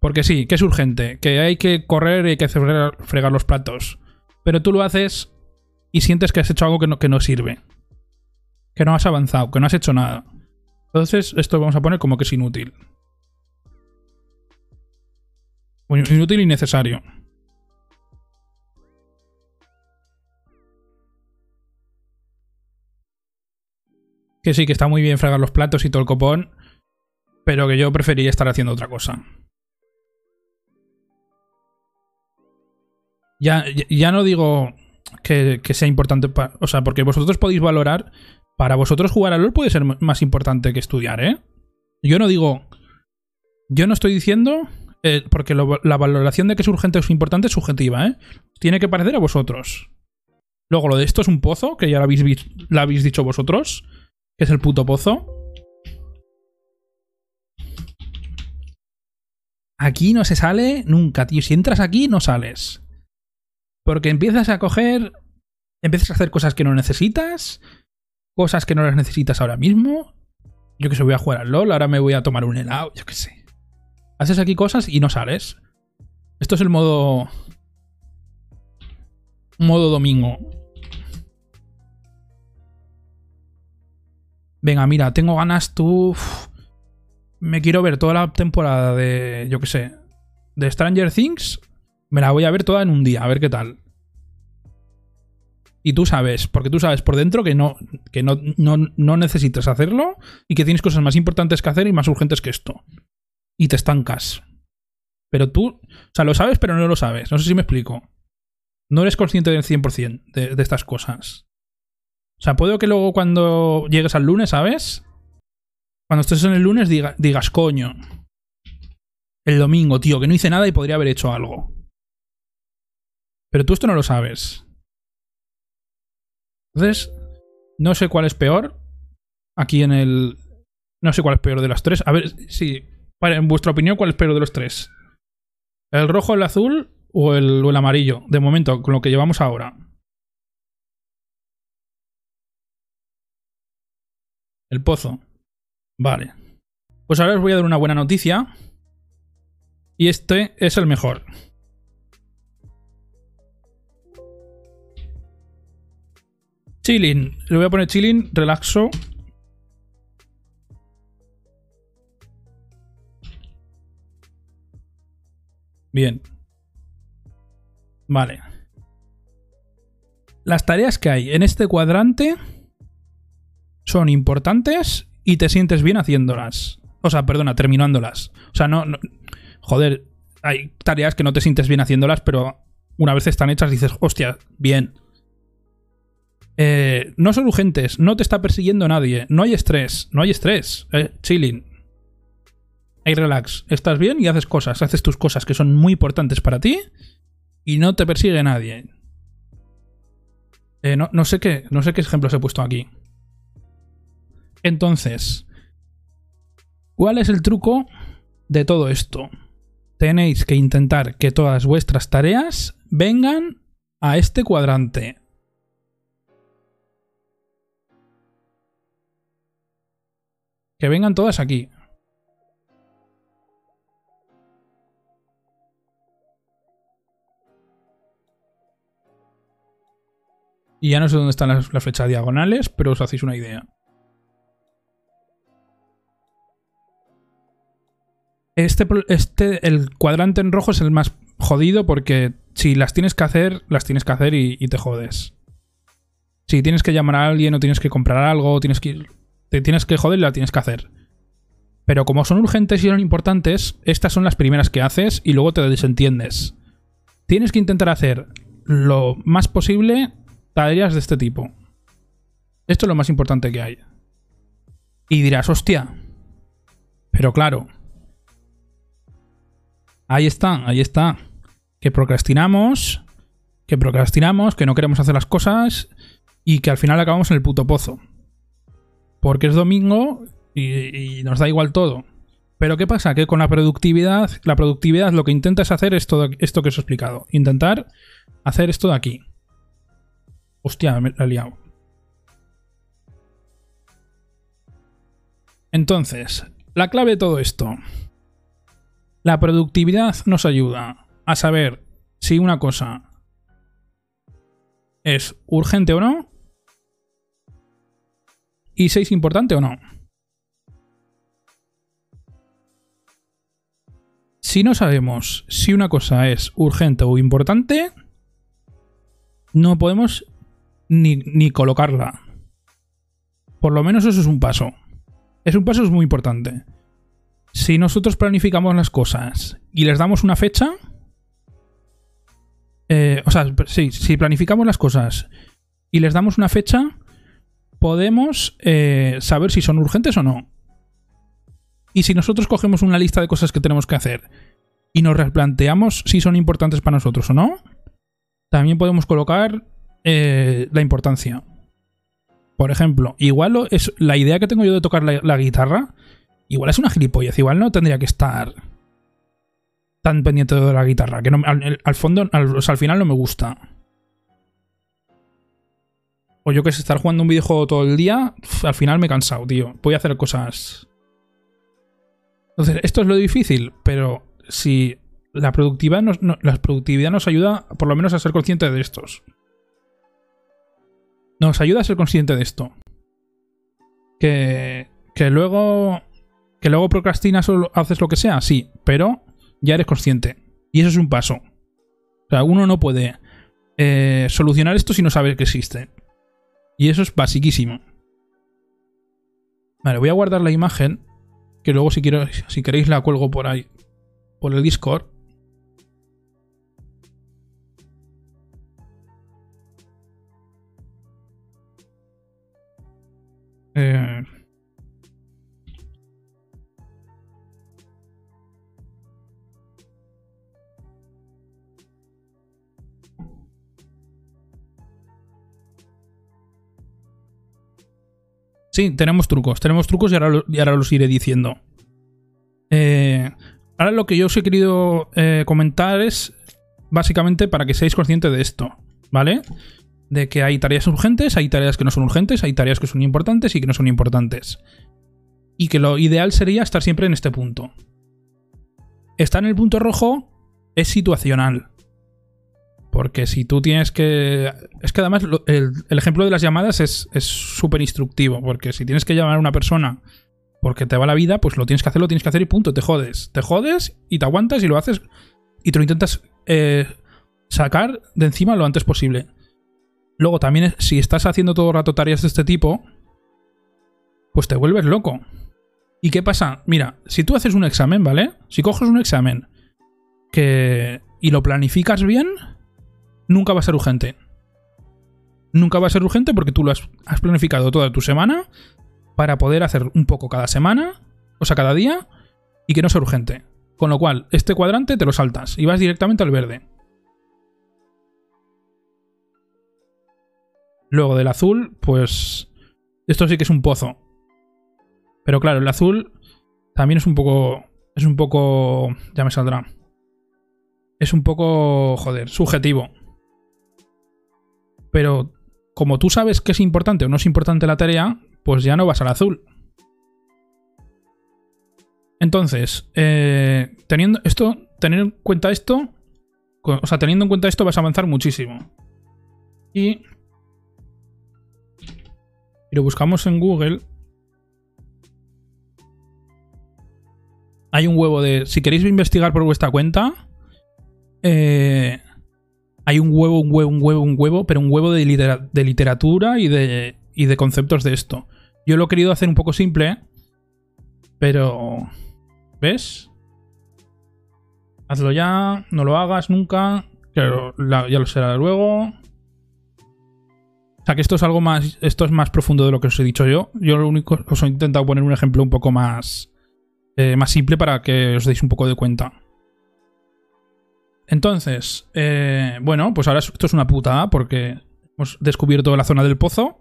Porque sí, que es urgente, que hay que correr y hay que fregar, fregar los platos. Pero tú lo haces y sientes que has hecho algo que no, que no sirve. Que no has avanzado, que no has hecho nada. Entonces, esto vamos a poner como que es inútil. Inútil y necesario. Que sí, que está muy bien fregar los platos y todo el copón, pero que yo preferiría estar haciendo otra cosa. Ya, ya- no digo que, sea importante, o sea, porque vosotros podéis valorar Para vosotros jugar a LOL puede ser más importante que estudiar, ¿eh? Yo no digo... Yo no estoy diciendo... eh, porque la valoración de que es urgente o es importante es subjetiva, ¿eh? Tiene que parecer a vosotros. Luego, lo de esto es un pozo, que ya lo habéis, vi- lo habéis dicho vosotros, que es el puto pozo. Aquí no se sale nunca, tío. Si entras aquí, no sales. Porque empiezas a coger. Empiezas a hacer cosas que no necesitas. Cosas que no las necesitas ahora mismo. Yo que sé, voy a jugar al LOL, ahora me voy a tomar un helado, yo que sé. Haces aquí cosas y no sales. Esto es el modo. Modo domingo. Venga, mira, tengo ganas tú. me quiero ver toda la temporada de. Yo que sé. De Stranger Things. Me la voy a ver toda en un día, a ver qué tal. Y tú sabes, porque tú sabes por dentro que no, que no, no, no necesitas hacerlo y que tienes cosas más importantes que hacer y más urgentes que esto. Y te estancas. Pero tú, o sea, lo sabes, pero no lo sabes. No sé si me explico. No eres consciente del 100% de, de estas cosas. O sea, puedo que luego cuando llegues al lunes, ¿sabes? Cuando estés en el lunes diga- digas, coño. El domingo, tío, que no hice nada y podría haber hecho algo. Pero tú esto no lo sabes. Entonces, no sé cuál es peor. Aquí en el. No sé cuál es peor de las tres. A ver, sí. Para, en vuestra opinión, ¿cuál es peor de los tres? ¿El rojo, el azul o el, o el amarillo? De momento, con lo que llevamos ahora. El pozo. Vale. Pues ahora os voy a dar una buena noticia. Y este es el mejor. Chilling. Le voy a poner chilling, relaxo. Bien. Vale. Las tareas que hay en este cuadrante son importantes y te sientes bien haciéndolas. O sea, perdona, terminándolas. O sea, no, Joder, hay tareas que no te sientes bien haciéndolas, pero una vez están hechas dices, hostia, bien. Eh, no son urgentes, no te está persiguiendo nadie, no hay estrés, no hay estrés, eh, chilling. Hay relax, estás bien y haces cosas, haces tus cosas que son muy importantes para ti y no te persigue nadie. Eh, no, no sé qué, no sé qué ejemplos he puesto aquí. Entonces, ¿cuál es el truco de todo esto? Tenéis que intentar que todas vuestras tareas vengan a este cuadrante. Que vengan todas aquí. Y ya no sé dónde están las, flechas diagonales, pero os hacéis una idea. Este, este, el cuadrante en rojo es el más jodido porque si las tienes que hacer, las tienes que hacer y, te jodes. Si tienes que llamar a alguien o tienes que comprar algo, tienes que ir- te tienes que joder la tienes que hacer. Pero como son urgentes y son importantes, estas son las primeras que haces y luego te desentiendes. Tienes que intentar hacer lo más posible tareas de este tipo. Esto es lo más importante que hay. Y dirás, hostia. Pero claro. Ahí está, ahí está. Que procrastinamos. Que procrastinamos, que no queremos hacer las cosas. Y que al final acabamos en el puto pozo. Porque es domingo y, nos da igual todo. Pero ¿qué pasa? Que con la productividad, la productividad lo que intentas hacer es todo esto que os he explicado. Intentar hacer esto de aquí. Hostia, me la he liado. Entonces, la clave de todo esto. La productividad nos ayuda a saber si una cosa es urgente o no y si es importante o no. Si no sabemos si una cosa es urgente o importante, no podemos ni, ni colocarla. Por lo menos eso es un paso. Es un paso es muy importante. Si nosotros planificamos las cosas y les damos una fecha, eh, o sea, si planificamos las cosas y les damos una fecha, podemos eh, saber si son urgentes o no. Y si nosotros cogemos una lista de cosas que tenemos que hacer y nos replanteamos si son importantes para nosotros o no, también podemos colocar eh, la importancia. Por ejemplo, igual es la idea que tengo yo de tocar la, guitarra, igual es una gilipollez, igual no tendría que estar tan pendiente de la guitarra, que al, fondo, al, al final no me gusta. O yo que sé, estar jugando un videojuego todo el día, al final me he cansado, tío. Voy a hacer cosas. Entonces, esto es lo difícil, pero si la productividad nos, la productividad nos ayuda por lo menos a ser conscientes de estos. Nos ayuda a ser consciente de esto. Que, que luego. Que luego procrastinas o haces lo que sea, sí, pero ya eres consciente. Y eso es un paso. O sea, uno no puede eh, solucionar esto si no sabe que existe. Y eso es basiquísimo. Vale, voy a guardar la imagen. Que luego si, quiero, si queréis la cuelgo por ahí. Por el Discord. Sí, tenemos trucos. Tenemos trucos y ahora, los iré diciendo. Eh, ahora lo que yo os he querido eh, comentar es básicamente para que seáis conscientes de esto, ¿vale? De que hay tareas urgentes, hay tareas que no son urgentes, hay tareas que son importantes y que no son importantes. Y que lo ideal sería estar siempre en este punto. Estar en el punto rojo es situacional. Porque si tú tienes que... Es que además el, ejemplo de las llamadas es súper instructivo, porque si tienes que llamar a una persona porque te va la vida, pues lo tienes que hacer, lo tienes que hacer y punto, te jodes. Te jodes y te aguantas y lo haces y te lo intentas eh, sacar de encima lo antes posible. Luego también si estás haciendo todo el rato tareas de este tipo, pues te vuelves loco. ¿Y qué pasa? Mira, si tú haces un examen, ¿vale? Si coges un examen que y lo planificas bien, nunca va a ser urgente. Nunca va a ser urgente porque tú lo has, planificado toda tu semana para poder hacer un poco cada semana, o sea, cada día, y que no sea urgente. Con lo cual, este cuadrante te lo saltas y vas directamente al verde. Luego del azul, pues esto sí que es un pozo. Pero claro, el azul también es un poco... Es un poco... Ya me saldrá. Es un poco... Joder, subjetivo. Pero como tú sabes que es importante o no es importante la tarea, pues ya no vas al azul. Entonces, eh, teniendo esto, tener en cuenta esto, o sea, teniendo en cuenta esto vas a avanzar muchísimo. Y, y lo buscamos en Google. Hay un huevo de, si queréis investigar por vuestra cuenta, eh, hay un huevo, un huevo, un huevo, un huevo, pero un huevo de, literatura y de, conceptos de esto. Yo lo he querido hacer un poco simple, pero... ¿Ves? Hazlo ya, no lo hagas nunca. Claro, ya lo será luego. O sea que esto es algo más. Esto es más profundo de lo que os he dicho yo. Yo lo único. Os he intentado poner un ejemplo un poco más. Eh, más simple para que os deis un poco de cuenta. Entonces, eh, bueno, pues ahora esto es una puta porque hemos descubierto la zona del pozo,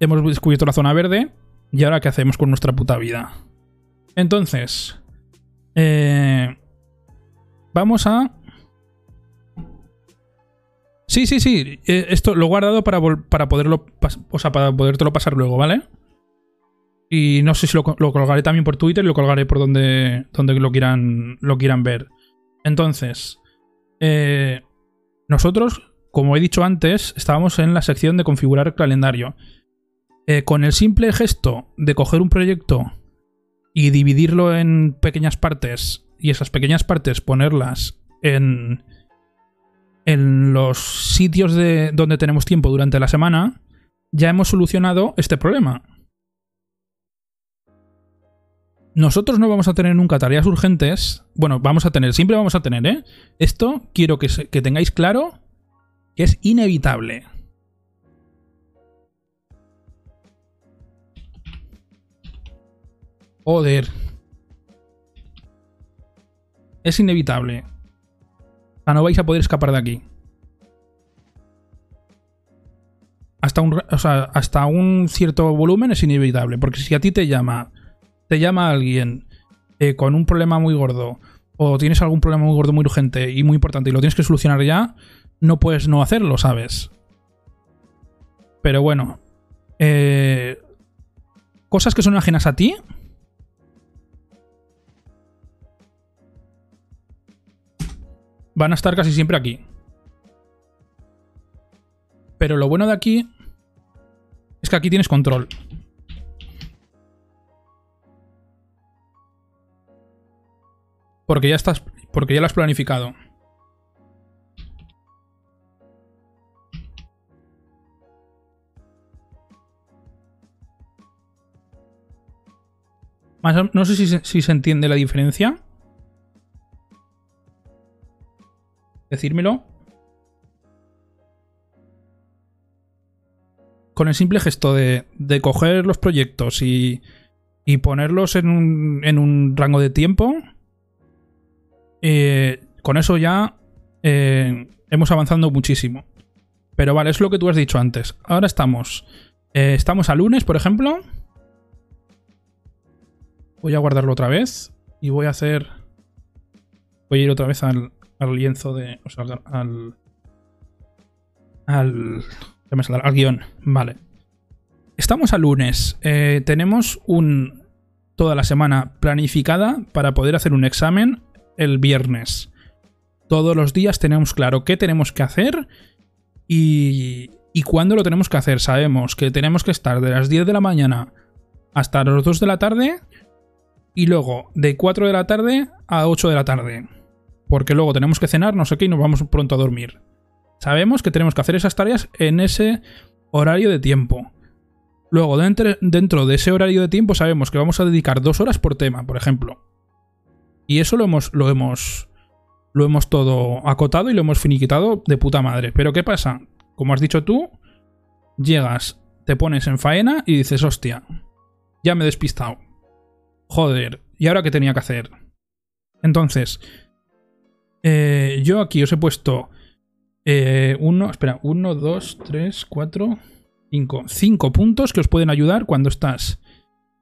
hemos descubierto la zona verde, y ahora ¿qué hacemos con nuestra puta vida? Entonces, eh, vamos a... Sí, sí, sí, eh, esto lo he guardado para, para poderlo, o sea, para podértelo pasar luego, ¿vale? Y no sé si lo, colgaré también por Twitter lo colgaré por donde, donde lo, quieran, lo quieran ver. Entonces, eh, nosotros, como he dicho antes, estábamos en la sección de configurar calendario. Eh, con el simple gesto de coger un proyecto y dividirlo en pequeñas partes y esas pequeñas partes ponerlas en, en los sitios de, donde tenemos tiempo durante la semana, ya hemos solucionado este problema nosotros no vamos a tener nunca tareas urgentes. Bueno, vamos a tener, siempre vamos a tener, ¿eh? Esto quiero que, tengáis claro que es inevitable. Joder. Es inevitable. O sea, no vais a poder escapar de aquí. Hasta un, o sea, hasta un cierto volumen es inevitable. Porque si a ti te llama te llama alguien eh, con un problema muy gordo. O tienes algún problema muy gordo, muy urgente y muy importante. Y lo tienes que solucionar ya. No puedes no hacerlo, ¿sabes? Pero bueno. Eh, cosas que son ajenas a ti. Van a estar casi siempre aquí. Pero lo bueno de aquí es que aquí tienes control. Porque ya estás. Porque ya lo has planificado. no sé si se, entiende la diferencia. Decírmelo. Con el simple gesto de, coger los proyectos y, y ponerlos en un, en un, rango de tiempo, eh, con eso ya eh, hemos avanzado muchísimo. Pero vale, es lo que tú has dicho antes. Ahora estamos. Eh, estamos a lunes, por ejemplo. Voy a guardarlo otra vez. Y voy a hacer... Voy a ir otra vez al, lienzo de... O sea, al... Al... Al guion. Vale. Estamos a lunes. Tenemos un... Toda la semana planificada para poder hacer un examen el viernes. Todos los días tenemos claro qué tenemos que hacer y, cuándo lo tenemos que hacer. Sabemos que tenemos que estar de las 10 de la mañana hasta las 2 de la tarde y luego de 4 de la tarde a 8 de la tarde. Porque luego tenemos que cenar, no sé qué, y nos vamos pronto a dormir. Sabemos que tenemos que hacer esas tareas en ese horario de tiempo. Luego, dentro, de ese horario de tiempo, sabemos que vamos a dedicar dos horas por tema, por ejemplo. Y eso lo hemos, lo hemos, lo hemos todo acotado y lo hemos finiquitado de puta madre. Pero ¿qué pasa? Como has dicho tú, llegas, te pones en faena y dices, hostia, ya me he despistado. Joder, ¿y ahora qué tenía que hacer? Entonces, eh, yo aquí os he puesto eh, uno, espera, uno, dos, tres, cuatro, cinco. Cinco puntos que os pueden ayudar cuando estás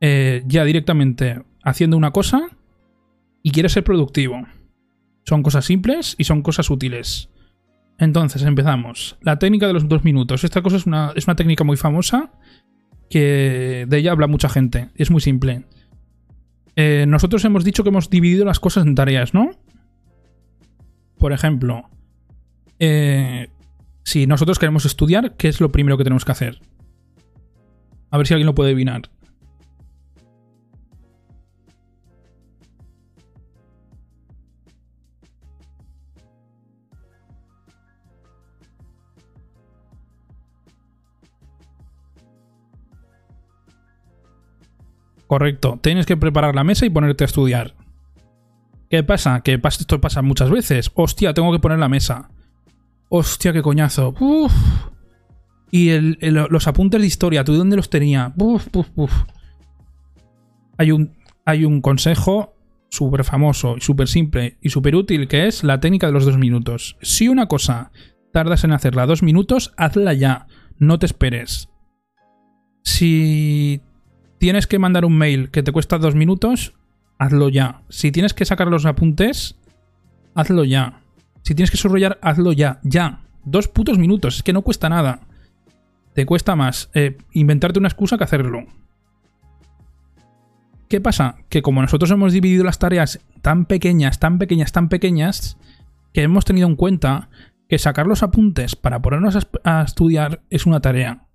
eh, ya directamente haciendo una cosa y quieres ser productivo. Son cosas simples y son cosas útiles. Entonces, empezamos. La técnica de los dos minutos. Esta cosa es una, es una técnica muy famosa que de ella habla mucha gente. Es muy simple. Eh, nosotros hemos dicho que hemos dividido las cosas en tareas, ¿no? Por ejemplo, eh, si nosotros queremos estudiar, ¿qué es lo primero que tenemos que hacer? A ver si alguien lo puede adivinar. Correcto. Tienes que preparar la mesa y ponerte a estudiar. ¿Qué pasa? Que esto pasa muchas veces. Hostia, tengo que poner la mesa. Hostia, qué coñazo. Y los apuntes de historia, ¿tú dónde los tenía? Hay un, hay un consejo súper famoso súper simple y súper útil que es la técnica de los dos minutos. Si una cosa tardas en hacerla dos minutos, hazla ya. No te esperes. Si tienes que mandar un mail que te cuesta dos minutos, hazlo ya. Si tienes que sacar los apuntes, hazlo ya. Si tienes que subrayar, hazlo ya. Ya. Dos putos minutos. Es que no cuesta nada. Te cuesta más eh, inventarte una excusa que hacerlo. ¿Qué pasa? Que como nosotros hemos dividido las tareas tan pequeñas, tan pequeñas, tan pequeñas, que hemos tenido en cuenta que sacar los apuntes para ponernos a estudiar es una tarea.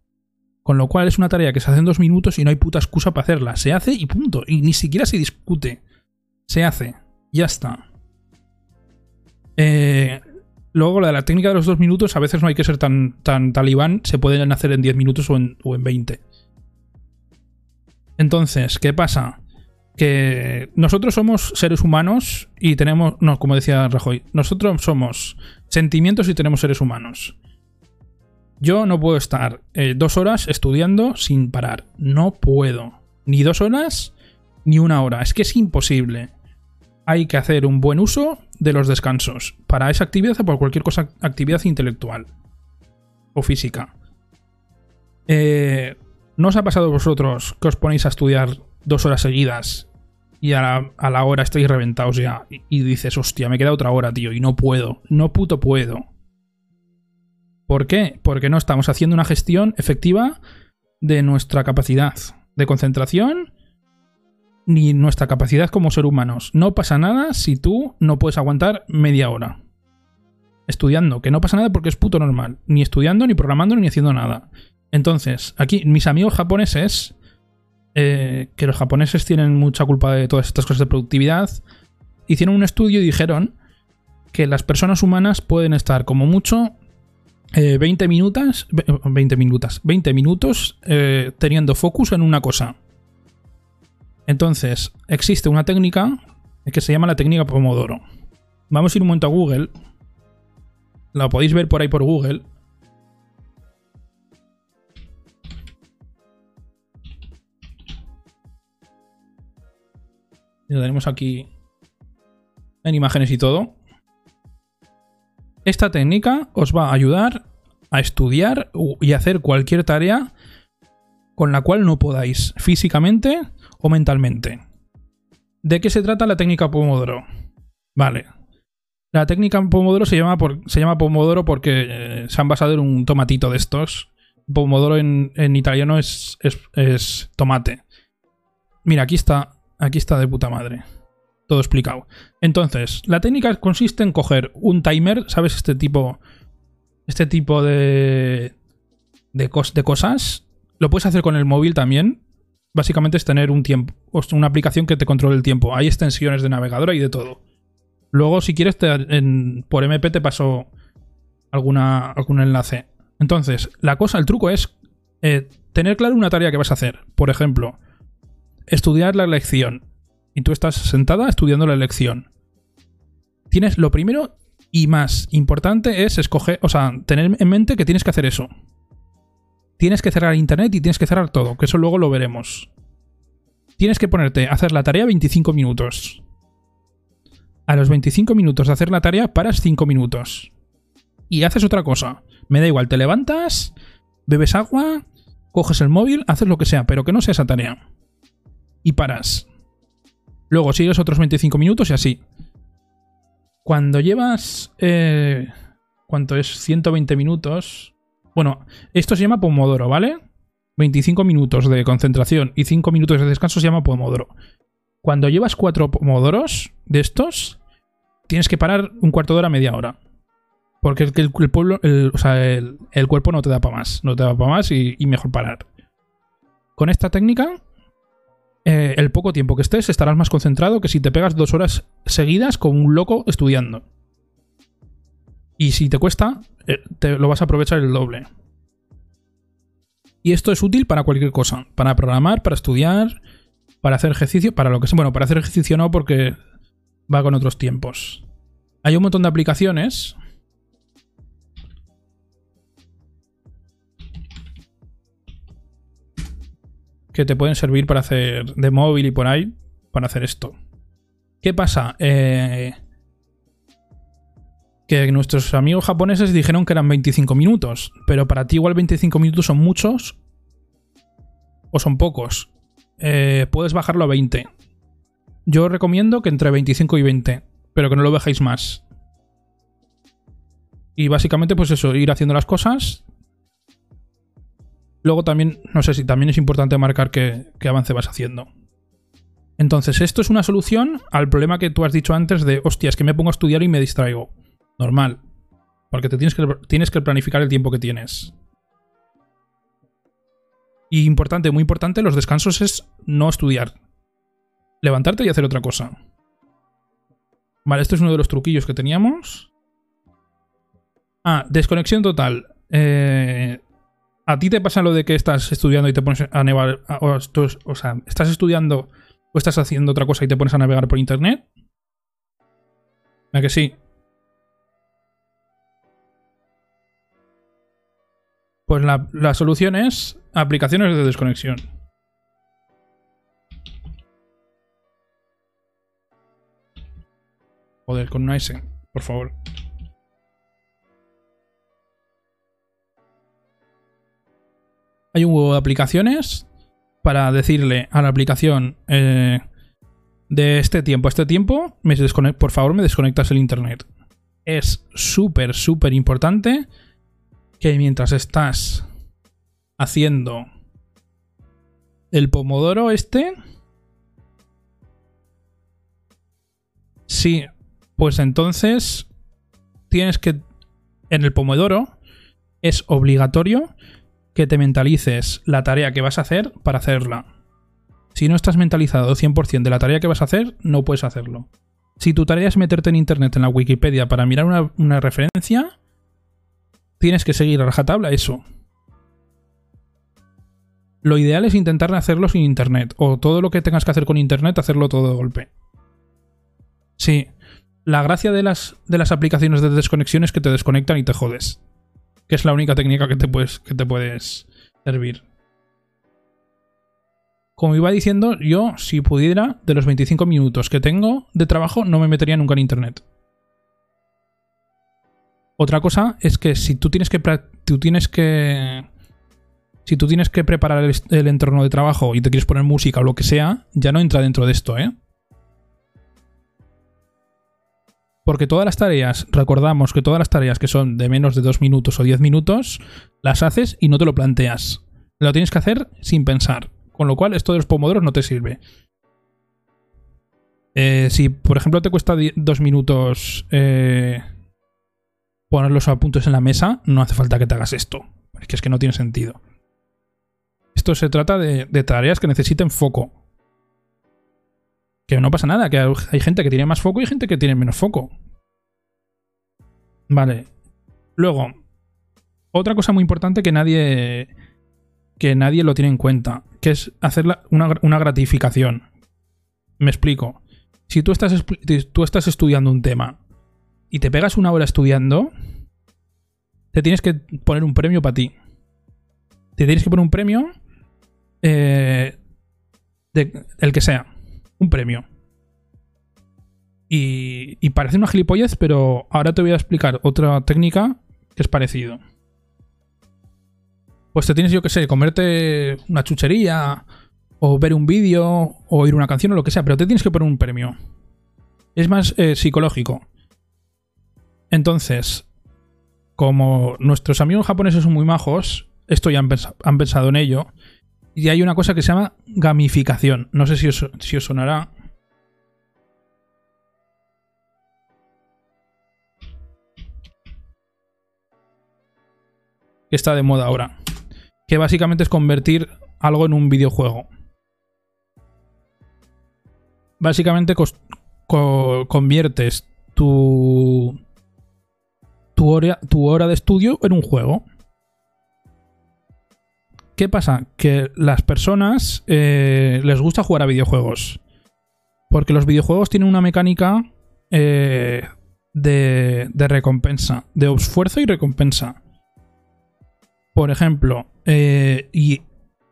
Con lo cual es una tarea que se hace en dos minutos y no hay puta excusa para hacerla. Se hace y punto. Y ni siquiera se discute. Se hace. Ya está. Eh, luego, la de la técnica de los dos minutos, a veces no hay que ser tan, talibán. Se pueden hacer en 10 minutos o en, o en 20. Entonces, ¿qué pasa? Que nosotros somos seres humanos y tenemos. No, como decía Rajoy, nosotros somos sentimientos y tenemos seres humanos. Yo no puedo estar eh, dos horas estudiando sin parar. No puedo. Ni dos horas, Ni una hora. Es que es imposible. Hay que hacer un buen uso de los descansos para esa actividad o por cualquier cosa, actividad intelectual o física. Eh, ¿No os ha pasado a vosotros que os ponéis a estudiar dos horas seguidas y a la, hora estáis reventados ya y, y, dices, hostia, me queda otra hora, tío, y no puedo, no puto puedo? ¿Por qué? Porque no estamos haciendo una gestión efectiva de nuestra capacidad de concentración ni nuestra capacidad como ser humanos. No pasa nada si tú no puedes aguantar media hora estudiando, que no pasa nada porque es puto normal, ni estudiando, ni programando, ni haciendo nada. Entonces, aquí mis amigos japoneses, eh, que los japoneses tienen mucha culpa de todas estas cosas de productividad, hicieron un estudio y dijeron que las personas humanas pueden estar como mucho 20 minutos, 20 minutos, 20 minutos teniendo focus en una cosa. Entonces, existe una técnica que se llama la técnica Pomodoro. Vamos a ir un momento a Google. La podéis ver por ahí por Google. Lo tenemos aquí en imágenes y todo. Esta técnica os va a ayudar a estudiar y hacer cualquier tarea con la cual no podáis físicamente o mentalmente. ¿De qué se trata la técnica Pomodoro? Vale. La técnica Pomodoro se llama, se llama Pomodoro porque eh, se han basado en un tomatito de estos. Pomodoro en, italiano es, es tomate. Mira, aquí está Aquí está de puta madre. Todo explicado. Entonces, la técnica consiste en coger un timer, ¿sabes? Este tipo. Este tipo de. De, de cosas. Lo puedes hacer con el móvil también. Básicamente es tener un tiempo. Una aplicación que te controle el tiempo. Hay extensiones de navegador y de todo. Luego, si quieres, por MP te paso alguna, algún enlace. Entonces, la cosa, el truco es eh, tener claro una tarea que vas a hacer. Por ejemplo, estudiar la lección. Y tú estás sentada estudiando la lección. Tienes lo primero y más importante es escoger, o sea, tener en mente que tienes que hacer eso. Tienes que cerrar internet y tienes que cerrar todo, que eso luego lo veremos. Tienes que ponerte a hacer la tarea 25 minutos. A los 25 minutos de hacer la tarea paras 5 minutos. Y haces otra cosa. Me da igual, te levantas, bebes agua, coges el móvil, haces lo que sea, pero que no sea esa tarea y paras. Luego sigues otros 25 minutos y así. Cuando llevas... Eh, ¿Cuánto es? 120 minutos. Bueno, esto se llama Pomodoro, ¿vale? 25 minutos de concentración y 5 minutos de descanso se llama Pomodoro. Cuando llevas 4 Pomodoros de estos, tienes que parar un cuarto de hora, media hora. Porque el, el, pueblo, o sea, el, cuerpo no te da para más. No te da para más y mejor parar. Con esta técnica eh, el poco tiempo que estés estarás más concentrado que si te pegas dos horas seguidas como un loco estudiando. Y si te cuesta, eh, te lo vas a aprovechar el doble. Y esto es útil para cualquier cosa. Para programar, para estudiar, para hacer ejercicio, para lo que sea. Bueno, para hacer ejercicio no porque va con otros tiempos. Hay un montón de aplicaciones que te pueden servir para hacer de móvil y por ahí, para hacer esto. ¿Qué pasa? Eh, que nuestros amigos japoneses dijeron que eran 25 minutos, pero para ti igual 25 minutos son muchos o son pocos. Eh, puedes bajarlo a 20. Yo recomiendo que entre 25 y 20, pero que no lo dejéis más. Y básicamente, pues eso, ir haciendo las cosas Luego también, no sé si también es importante marcar qué, avance vas haciendo. Entonces, esto es una solución al problema que tú has dicho antes de, hostia, es que me pongo a estudiar y me distraigo. Normal. Porque te tienes que, tienes que planificar el tiempo que tienes. Y importante, muy importante, los descansos es no estudiar. Levantarte y hacer otra cosa. Vale, este es uno de los truquillos que teníamos. Ah, desconexión total. Eh, ¿A ti te pasa lo de que estás estudiando y te pones a navegar, o, sea, estás estudiando o estás haciendo otra cosa y te pones a navegar por internet? ¿A que sí? Pues la, la solución es aplicaciones de desconexión. Joder, con una S, por favor. Hay un huevo de aplicaciones para decirle a la aplicación eh, de este tiempo a este tiempo, me por favor me desconectas el internet. Es súper, súper importante que mientras estás haciendo el pomodoro este, sí, pues entonces tienes que, en el pomodoro, es obligatorio que te mentalices la tarea que vas a hacer para hacerla. Si no estás mentalizado 100% de la tarea que vas a hacer, no puedes hacerlo. Si tu tarea es meterte en internet, en la Wikipedia, para mirar una, referencia, tienes que seguir a rajatabla eso. Lo ideal es intentar hacerlo sin internet, o todo lo que tengas que hacer con internet, hacerlo todo de golpe. Sí, la gracia de las, de las aplicaciones de desconexión es que te desconectan y te jodes que es la única técnica que te puedes, que te puedes servir. Como iba diciendo, yo, si pudiera, de los 25 minutos que tengo de trabajo, no me metería nunca en internet. Otra cosa es que si tú tienes que. Tú tienes que. Si tú tienes que preparar el, el entorno de trabajo y te quieres poner música o lo que sea, ya no entra dentro de esto, ¿eh? Porque todas las tareas, recordamos que todas las tareas que son de menos de 2 minutos o 10 minutos, las haces y no te lo planteas. Lo tienes que hacer sin pensar. Con lo cual, esto de los pomodoros no te sirve. Eh, si, por ejemplo, te cuesta 2 minutos eh, poner los apuntes en la mesa, no hace falta que te hagas esto. Porque es que no tiene sentido. Esto se trata de, de tareas que necesiten foco. Que no pasa nada, que hay gente que tiene más foco y gente que tiene menos foco. Vale. Luego, otra cosa muy importante que nadie. que nadie lo tiene en cuenta. Que es hacer una, gratificación. Me explico. Si tú estás, tú estás estudiando un tema y te pegas una hora estudiando, te tienes que poner un premio para ti. Te tienes que poner un premio. Eh, el que sea un premio. Y, parece una gilipollez, pero ahora te voy a explicar otra técnica que es parecido. Pues te tienes, yo que sé, comerte una chuchería, o ver un vídeo, o oír una canción, o lo que sea, pero te tienes que poner un premio. Es más eh, psicológico. Entonces, como nuestros amigos japoneses son muy majos, esto ya han, han pensado en ello, y hay una cosa que se llama gamificación. No sé si os, si os sonará. Que está de moda ahora. Que básicamente es convertir algo en un videojuego. Básicamente conviertes tu, tu, hora, tu hora de estudio en un juego. ¿Qué pasa? Que las personas eh, les gusta jugar a videojuegos. Porque los videojuegos tienen una mecánica eh, de, recompensa, de esfuerzo y recompensa. Por ejemplo, eh, y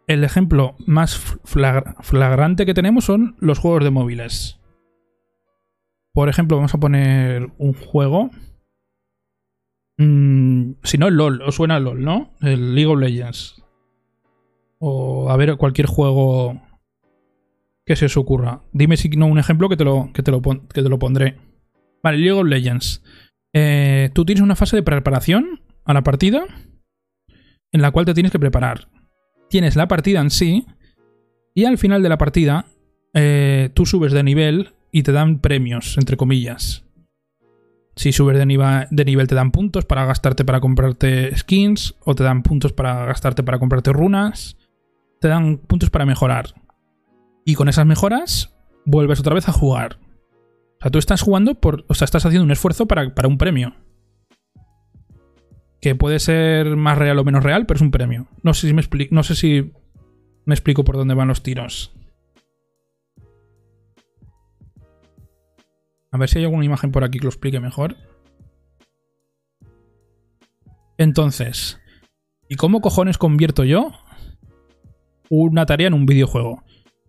el ejemplo más flagrante que tenemos son los juegos de móviles. Por ejemplo, vamos a poner un juego. Mm, si no, el LOL. Os suena el LOL, ¿no? El League of Legends o a ver cualquier juego que se os ocurra. Dime si no un ejemplo que te lo, que te lo, que te lo pondré. Vale, League of Legends. Eh, tú tienes una fase de preparación a la partida en la cual te tienes que preparar. Tienes la partida en sí y al final de la partida eh, tú subes de nivel y te dan premios, entre comillas. Si subes de nivel, de nivel te dan puntos para gastarte para comprarte skins o te dan puntos para gastarte para comprarte runas te dan puntos para mejorar. Y con esas mejoras vuelves otra vez a jugar. O sea, tú estás jugando por. O sea, estás haciendo un esfuerzo para, un premio. Que puede ser más real o menos real, pero es un premio. No sé si me. No sé si me explico por dónde van los tiros. A ver si hay alguna imagen por aquí que lo explique mejor. Entonces, ¿y cómo cojones convierto yo una tarea en un videojuego.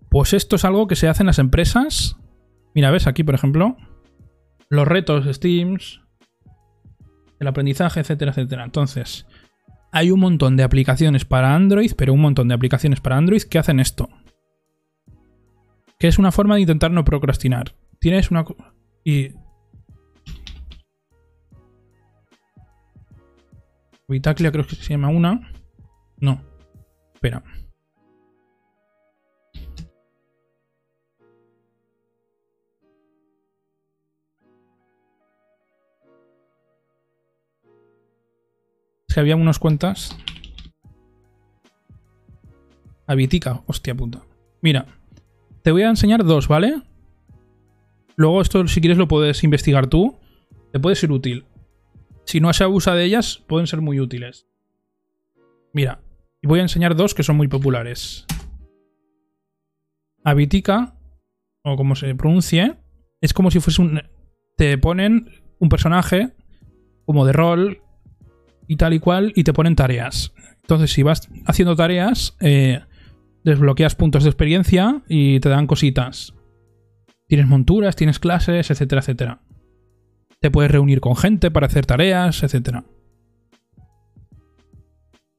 Pues esto es algo que se hace en las empresas. Mira, ves aquí, por ejemplo. los retos, Steams, el aprendizaje, etcétera, etcétera. Entonces, hay un montón de aplicaciones para Android, pero un montón de aplicaciones para Android que hacen esto. Que es una forma de intentar no procrastinar. Tienes una... Y... Vitaclia creo que se llama una. No. Espera. Había unas cuentas. Habitica, hostia puta. Mira, te voy a enseñar dos, ¿vale? Luego esto, si quieres, lo puedes investigar tú. Te puede ser útil. Si no se abusa de ellas, pueden ser muy útiles. Mira, voy a enseñar dos que son muy populares. Habitica, o como se pronuncie, es como si fuese un... Te ponen un personaje como de rol y tal y cual, y te ponen tareas. Entonces, si vas haciendo tareas, eh, desbloqueas puntos de experiencia y te dan cositas. Tienes monturas, tienes clases, etcétera, etcétera. Te puedes reunir con gente para hacer tareas, etcétera.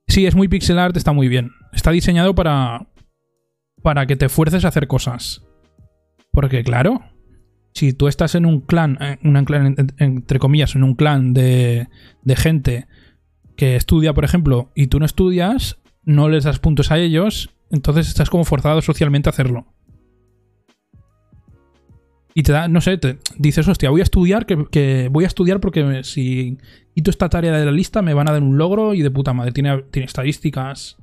Sí, es muy pixel art, está muy bien. Está diseñado para, para que te fuerces a hacer cosas. Porque, claro, si tú estás en un clan, eh, un clan entre comillas, en un clan de, de gente que estudia, por ejemplo, y tú no estudias, no les das puntos a ellos, entonces estás como forzado socialmente a hacerlo. Y te da, no sé, te dices, hostia, voy a estudiar, que, voy a estudiar porque si quito esta tarea de la lista me van a dar un logro y de puta madre. Tiene, tiene estadísticas,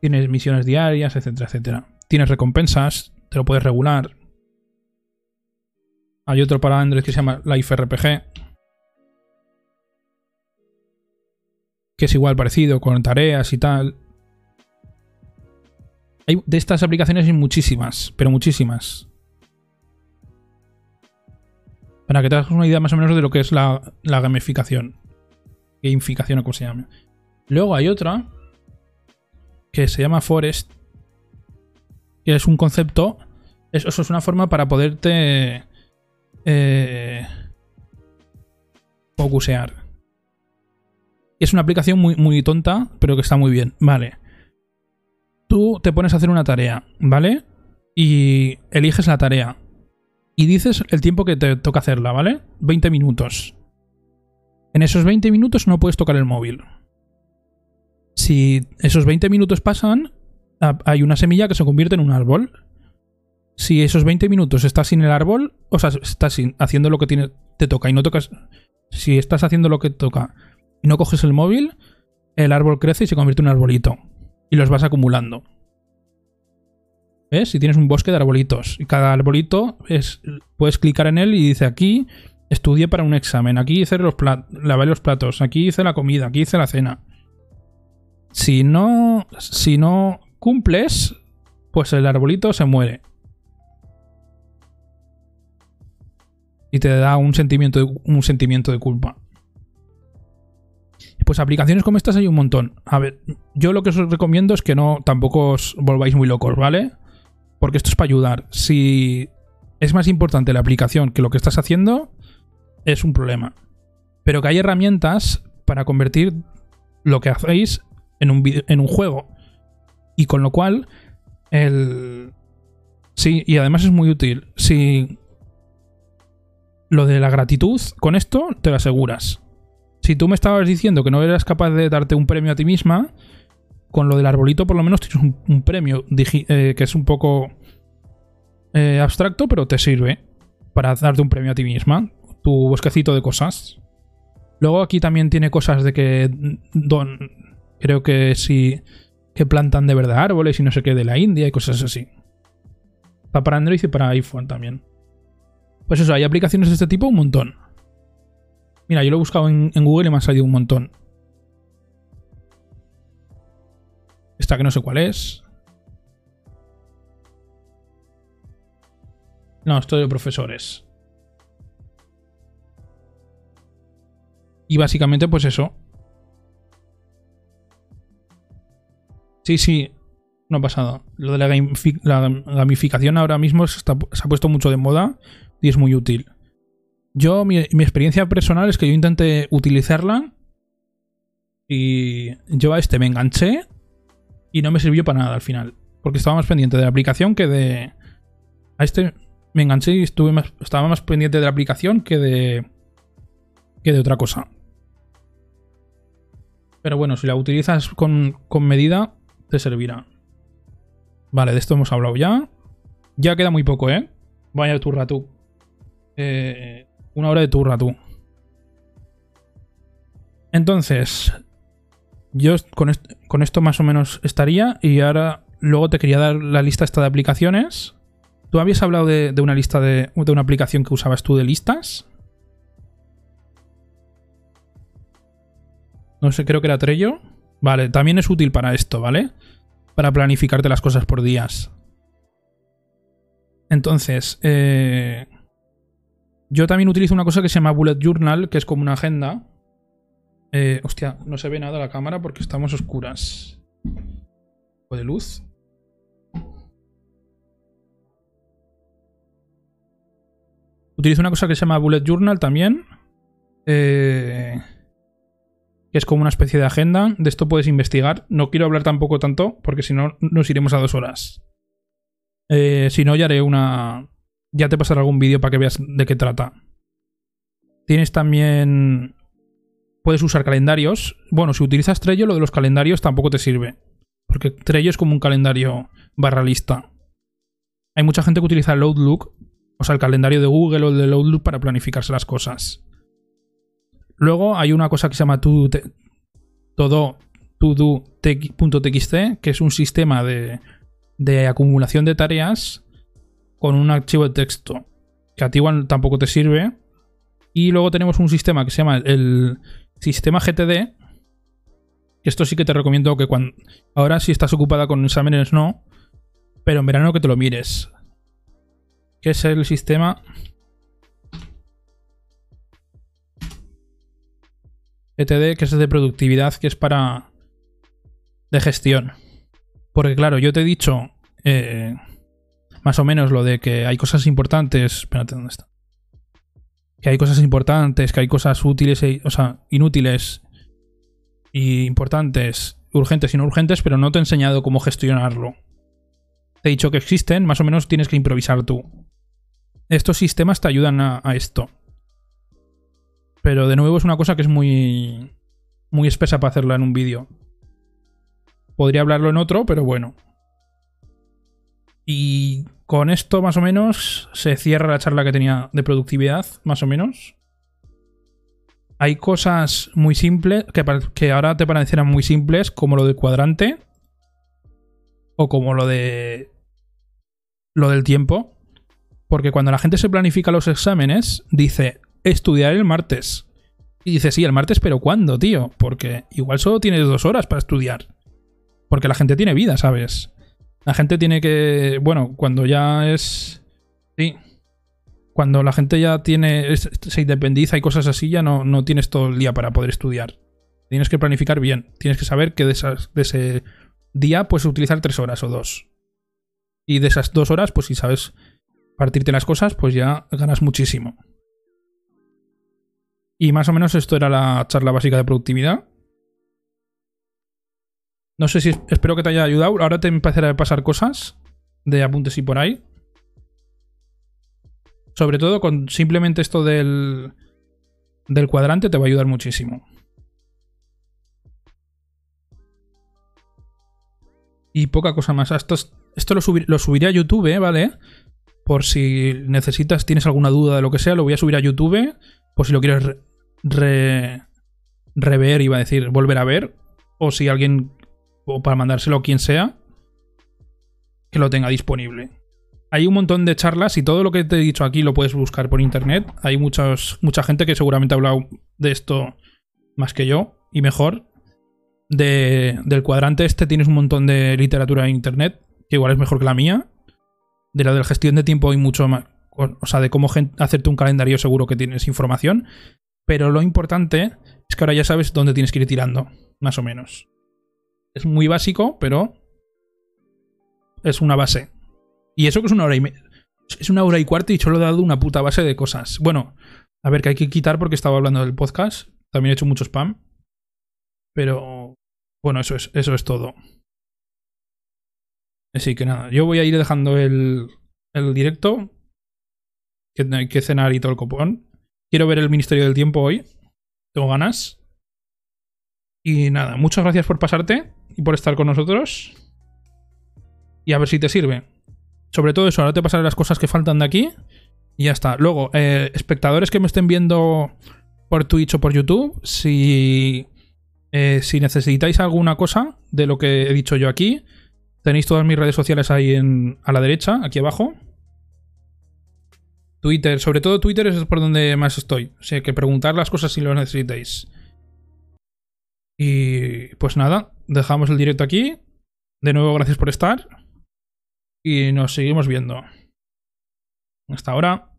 tienes misiones diarias, etcétera, etcétera. Tienes recompensas, te lo puedes regular. Hay otro para Android que se llama Life RPG. Que es igual parecido, con tareas y tal. Hay, de estas aplicaciones hay muchísimas, pero muchísimas. Para que te hagas una idea más o menos de lo que es la, gamificación. Gamificación o como se llama. Luego hay otra que se llama Forest. Que es un concepto. Eso, es una forma para poderte. Eh, focusear. Es una aplicación muy, muy tonta, pero que está muy bien. Vale. Tú te pones a hacer una tarea, ¿vale? Y eliges la tarea. Y dices el tiempo que te toca hacerla, ¿vale? 20 minutos. En esos 20 minutos no puedes tocar el móvil. Si esos 20 minutos pasan, hay una semilla que se convierte en un árbol. Si esos 20 minutos estás sin el árbol, o sea, estás haciendo lo que tiene, te toca y no tocas. Si estás haciendo lo que toca y no coges el móvil, el árbol crece y se convierte en un arbolito. Y los vas acumulando. ¿Ves? Si tienes un bosque de arbolitos. Y cada arbolito es. Puedes clicar en él y dice aquí. Estudié para un examen. Aquí hice los platos. Lavé los platos. Aquí hice la comida. Aquí hice la cena. Si no. Si no cumples. Pues el arbolito se muere. Y te da un sentimiento un sentimiento de culpa. Pues aplicaciones como estas hay un montón. A ver, yo lo que os recomiendo es que no tampoco os volváis muy locos, ¿vale? Porque esto es para ayudar. Si es más importante la aplicación que lo que estás haciendo, es un problema. Pero que hay herramientas para convertir lo que hacéis en un, en un juego. Y con lo cual, el... Sí, y además es muy útil. Si lo de la gratitud, con esto te lo aseguras si tú me estabas diciendo que no eras capaz de darte un premio a ti misma, con lo del arbolito por lo menos tienes un, premio eh, que es un poco eh, abstracto, pero te sirve para darte un premio a ti misma, tu bosquecito de cosas. Luego aquí también tiene cosas de que creo que sí que plantan de verdad árboles y no sé qué de la India y cosas así. Para Android y para iPhone también. Pues eso, hay aplicaciones de este tipo un montón. Mira, yo lo he buscado en, Google y me ha salido un montón. Esta que no sé cuál es. No, esto de profesores. Y básicamente, pues eso. Sí, sí. No ha pasado. Lo de la, gamificación ahora mismo se ha puesto mucho de moda y es muy útil. Yo, mi, experiencia personal es que yo intenté utilizarla y yo a este me enganché y no me sirvió para nada al final. Porque estaba más pendiente de la aplicación que de... A este me enganché y estuve más, estaba más pendiente de la aplicación que de... que de otra cosa. Pero bueno, si la utilizas con, con medida, te servirá. Vale, de esto hemos hablado ya. Ya queda muy poco, ¿eh? Vaya turra tú. Eh, una hora de turra tú. Entonces, yo con, con, esto más o menos estaría. Y ahora, luego te quería dar la lista esta de aplicaciones. ¿Tú habías hablado de, de una lista de, de, una aplicación que usabas tú de listas? No sé, creo que era Trello. Vale, también es útil para esto, ¿vale? Para planificarte las cosas por días. Entonces, eh, yo también utilizo una cosa que se llama Bullet Journal, que es como una agenda. Eh, hostia, no se ve nada la cámara porque estamos oscuras. ¿O de luz? Utilizo una cosa que se llama Bullet Journal también. Eh, que es como una especie de agenda. De esto puedes investigar. No quiero hablar tampoco tanto porque si no nos iremos a dos horas. Eh, si no, ya haré una... Ya te pasaré algún vídeo para que veas de qué trata. Tienes también... Puedes usar calendarios. Bueno, si utilizas Trello, lo de los calendarios tampoco te sirve. Porque Trello es como un calendario barra lista. Hay mucha gente que utiliza el Outlook, o sea, el calendario de Google o el de Outlook para planificarse las cosas. Luego hay una cosa que se llama todo todo.txt, que es un sistema de de acumulación de tareas con un archivo de texto que a ti igual tampoco te sirve. Y luego tenemos un sistema que se llama el sistema GTD. Esto sí que te recomiendo que cuando... Ahora si estás ocupada con exámenes no, pero en verano que te lo mires. Que es el sistema... GTD, que es de productividad, que es para... de gestión. Porque claro, yo te he dicho eh, más o menos lo de que hay cosas importantes. Espérate, ¿dónde está? Que hay cosas importantes, que hay cosas útiles, e, o sea, inútiles y importantes, urgentes y no urgentes, pero no te he enseñado cómo gestionarlo. Te he dicho que existen, más o menos tienes que improvisar tú. Estos sistemas te ayudan a, a esto. Pero de nuevo es una cosa que es muy, muy espesa para hacerla en un vídeo. Podría hablarlo en otro, pero bueno. Y con esto más o menos se cierra la charla que tenía de productividad, más o menos. Hay cosas muy simples, que, que ahora te parecerán muy simples, como lo del cuadrante. O como lo de... Lo del tiempo. Porque cuando la gente se planifica los exámenes, dice, estudiar el martes. Y dice, sí, el martes, pero ¿cuándo, tío? Porque igual solo tienes dos horas para estudiar. Porque la gente tiene vida, ¿sabes? La gente tiene que. Bueno, cuando ya es. Sí. Cuando la gente ya tiene. se independiza y cosas así, ya no, no tienes todo el día para poder estudiar. Tienes que planificar bien. Tienes que saber que de, de ese día puedes utilizar tres horas o dos. Y de esas dos horas, pues si sabes partirte las cosas, pues ya ganas muchísimo. Y más o menos esto era la charla básica de productividad. No sé si espero que te haya ayudado. Ahora te empezaré a pasar cosas de apuntes y por ahí. Sobre todo con simplemente esto del, del cuadrante te va a ayudar muchísimo. Y poca cosa más. Esto, esto lo, subiré a YouTube, ¿eh? ¿vale? Por si necesitas, tienes alguna duda de lo que sea, lo voy a subir a YouTube. Por si lo quieres rever, iba a decir, volver a ver. O si alguien o para mandárselo a quien sea, que lo tenga disponible. Hay un montón de charlas y todo lo que te he dicho aquí lo puedes buscar por internet. Hay muchos, mucha gente que seguramente ha hablado de esto más que yo y mejor. De, del cuadrante este tienes un montón de literatura en internet, que igual es mejor que la mía. De la de la gestión de tiempo hay mucho más. O sea, de cómo hacerte un calendario seguro que tienes información. Pero lo importante es que ahora ya sabes dónde tienes que ir tirando, más o menos. Es muy básico, pero es una base. Y eso que es una hora y Es una hora y cuarto y solo he dado una puta base de cosas. Bueno, A ver, que hay que quitar porque estaba hablando del podcast. También he hecho mucho spam. Pero bueno, eso es, eso es todo. Así que nada, yo voy a ir dejando el, el directo. Que hay que cenar y todo el copón. Quiero ver el Ministerio del Tiempo hoy. Tengo ganas. Y nada, muchas gracias por pasarte y por estar con nosotros. Y a ver si te sirve. Sobre todo eso, ahora te pasaré las cosas que faltan de aquí. Y ya está. Luego, eh, espectadores que me estén viendo por Twitch o por YouTube, si, eh, si necesitáis alguna cosa de lo que he dicho yo aquí, tenéis todas mis redes sociales ahí en, a la derecha, aquí abajo. Twitter, sobre todo Twitter es por donde más estoy. O sea, que preguntar las cosas si lo necesitáis. Y pues nada, dejamos el directo aquí. De nuevo, gracias por estar. Y nos seguimos viendo. Hasta ahora.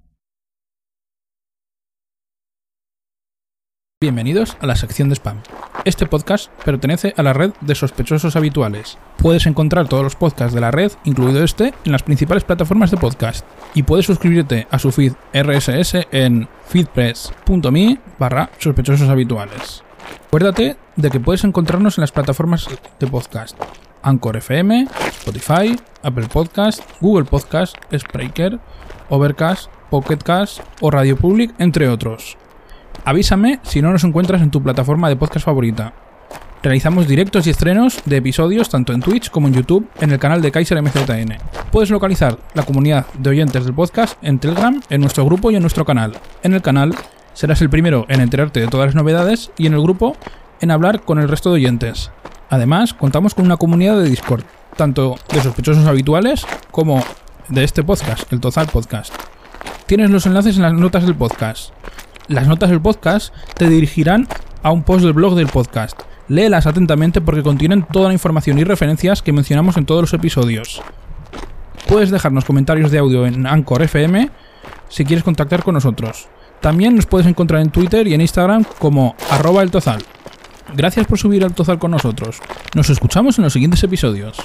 Bienvenidos a la sección de spam. Este podcast pertenece a la red de sospechosos habituales. Puedes encontrar todos los podcasts de la red, incluido este, en las principales plataformas de podcast. Y puedes suscribirte a su feed RSS en feedpress.me barra sospechosos habituales. Acuérdate de que puedes encontrarnos en las plataformas de podcast. Anchor FM, Spotify, Apple Podcast, Google Podcast, Spreaker, Overcast, Pocketcast o Radio Public, entre otros. Avísame si no nos encuentras en tu plataforma de podcast favorita. Realizamos directos y estrenos de episodios tanto en Twitch como en YouTube en el canal de Kaiser MZN. Puedes localizar la comunidad de oyentes del podcast en Telegram, en nuestro grupo y en nuestro canal. En el canal serás el primero en enterarte de todas las novedades y en el grupo en hablar con el resto de oyentes. Además, contamos con una comunidad de Discord, tanto de sospechosos habituales como de este podcast, el Tozal Podcast. Tienes los enlaces en las notas del podcast. Las notas del podcast te dirigirán a un post del blog del podcast. Léelas atentamente porque contienen toda la información y referencias que mencionamos en todos los episodios. Puedes dejarnos comentarios de audio en Anchor FM si quieres contactar con nosotros. También nos puedes encontrar en Twitter y en Instagram como arroba el Tozal. Gracias por subir al Tozal con nosotros. Nos escuchamos en los siguientes episodios.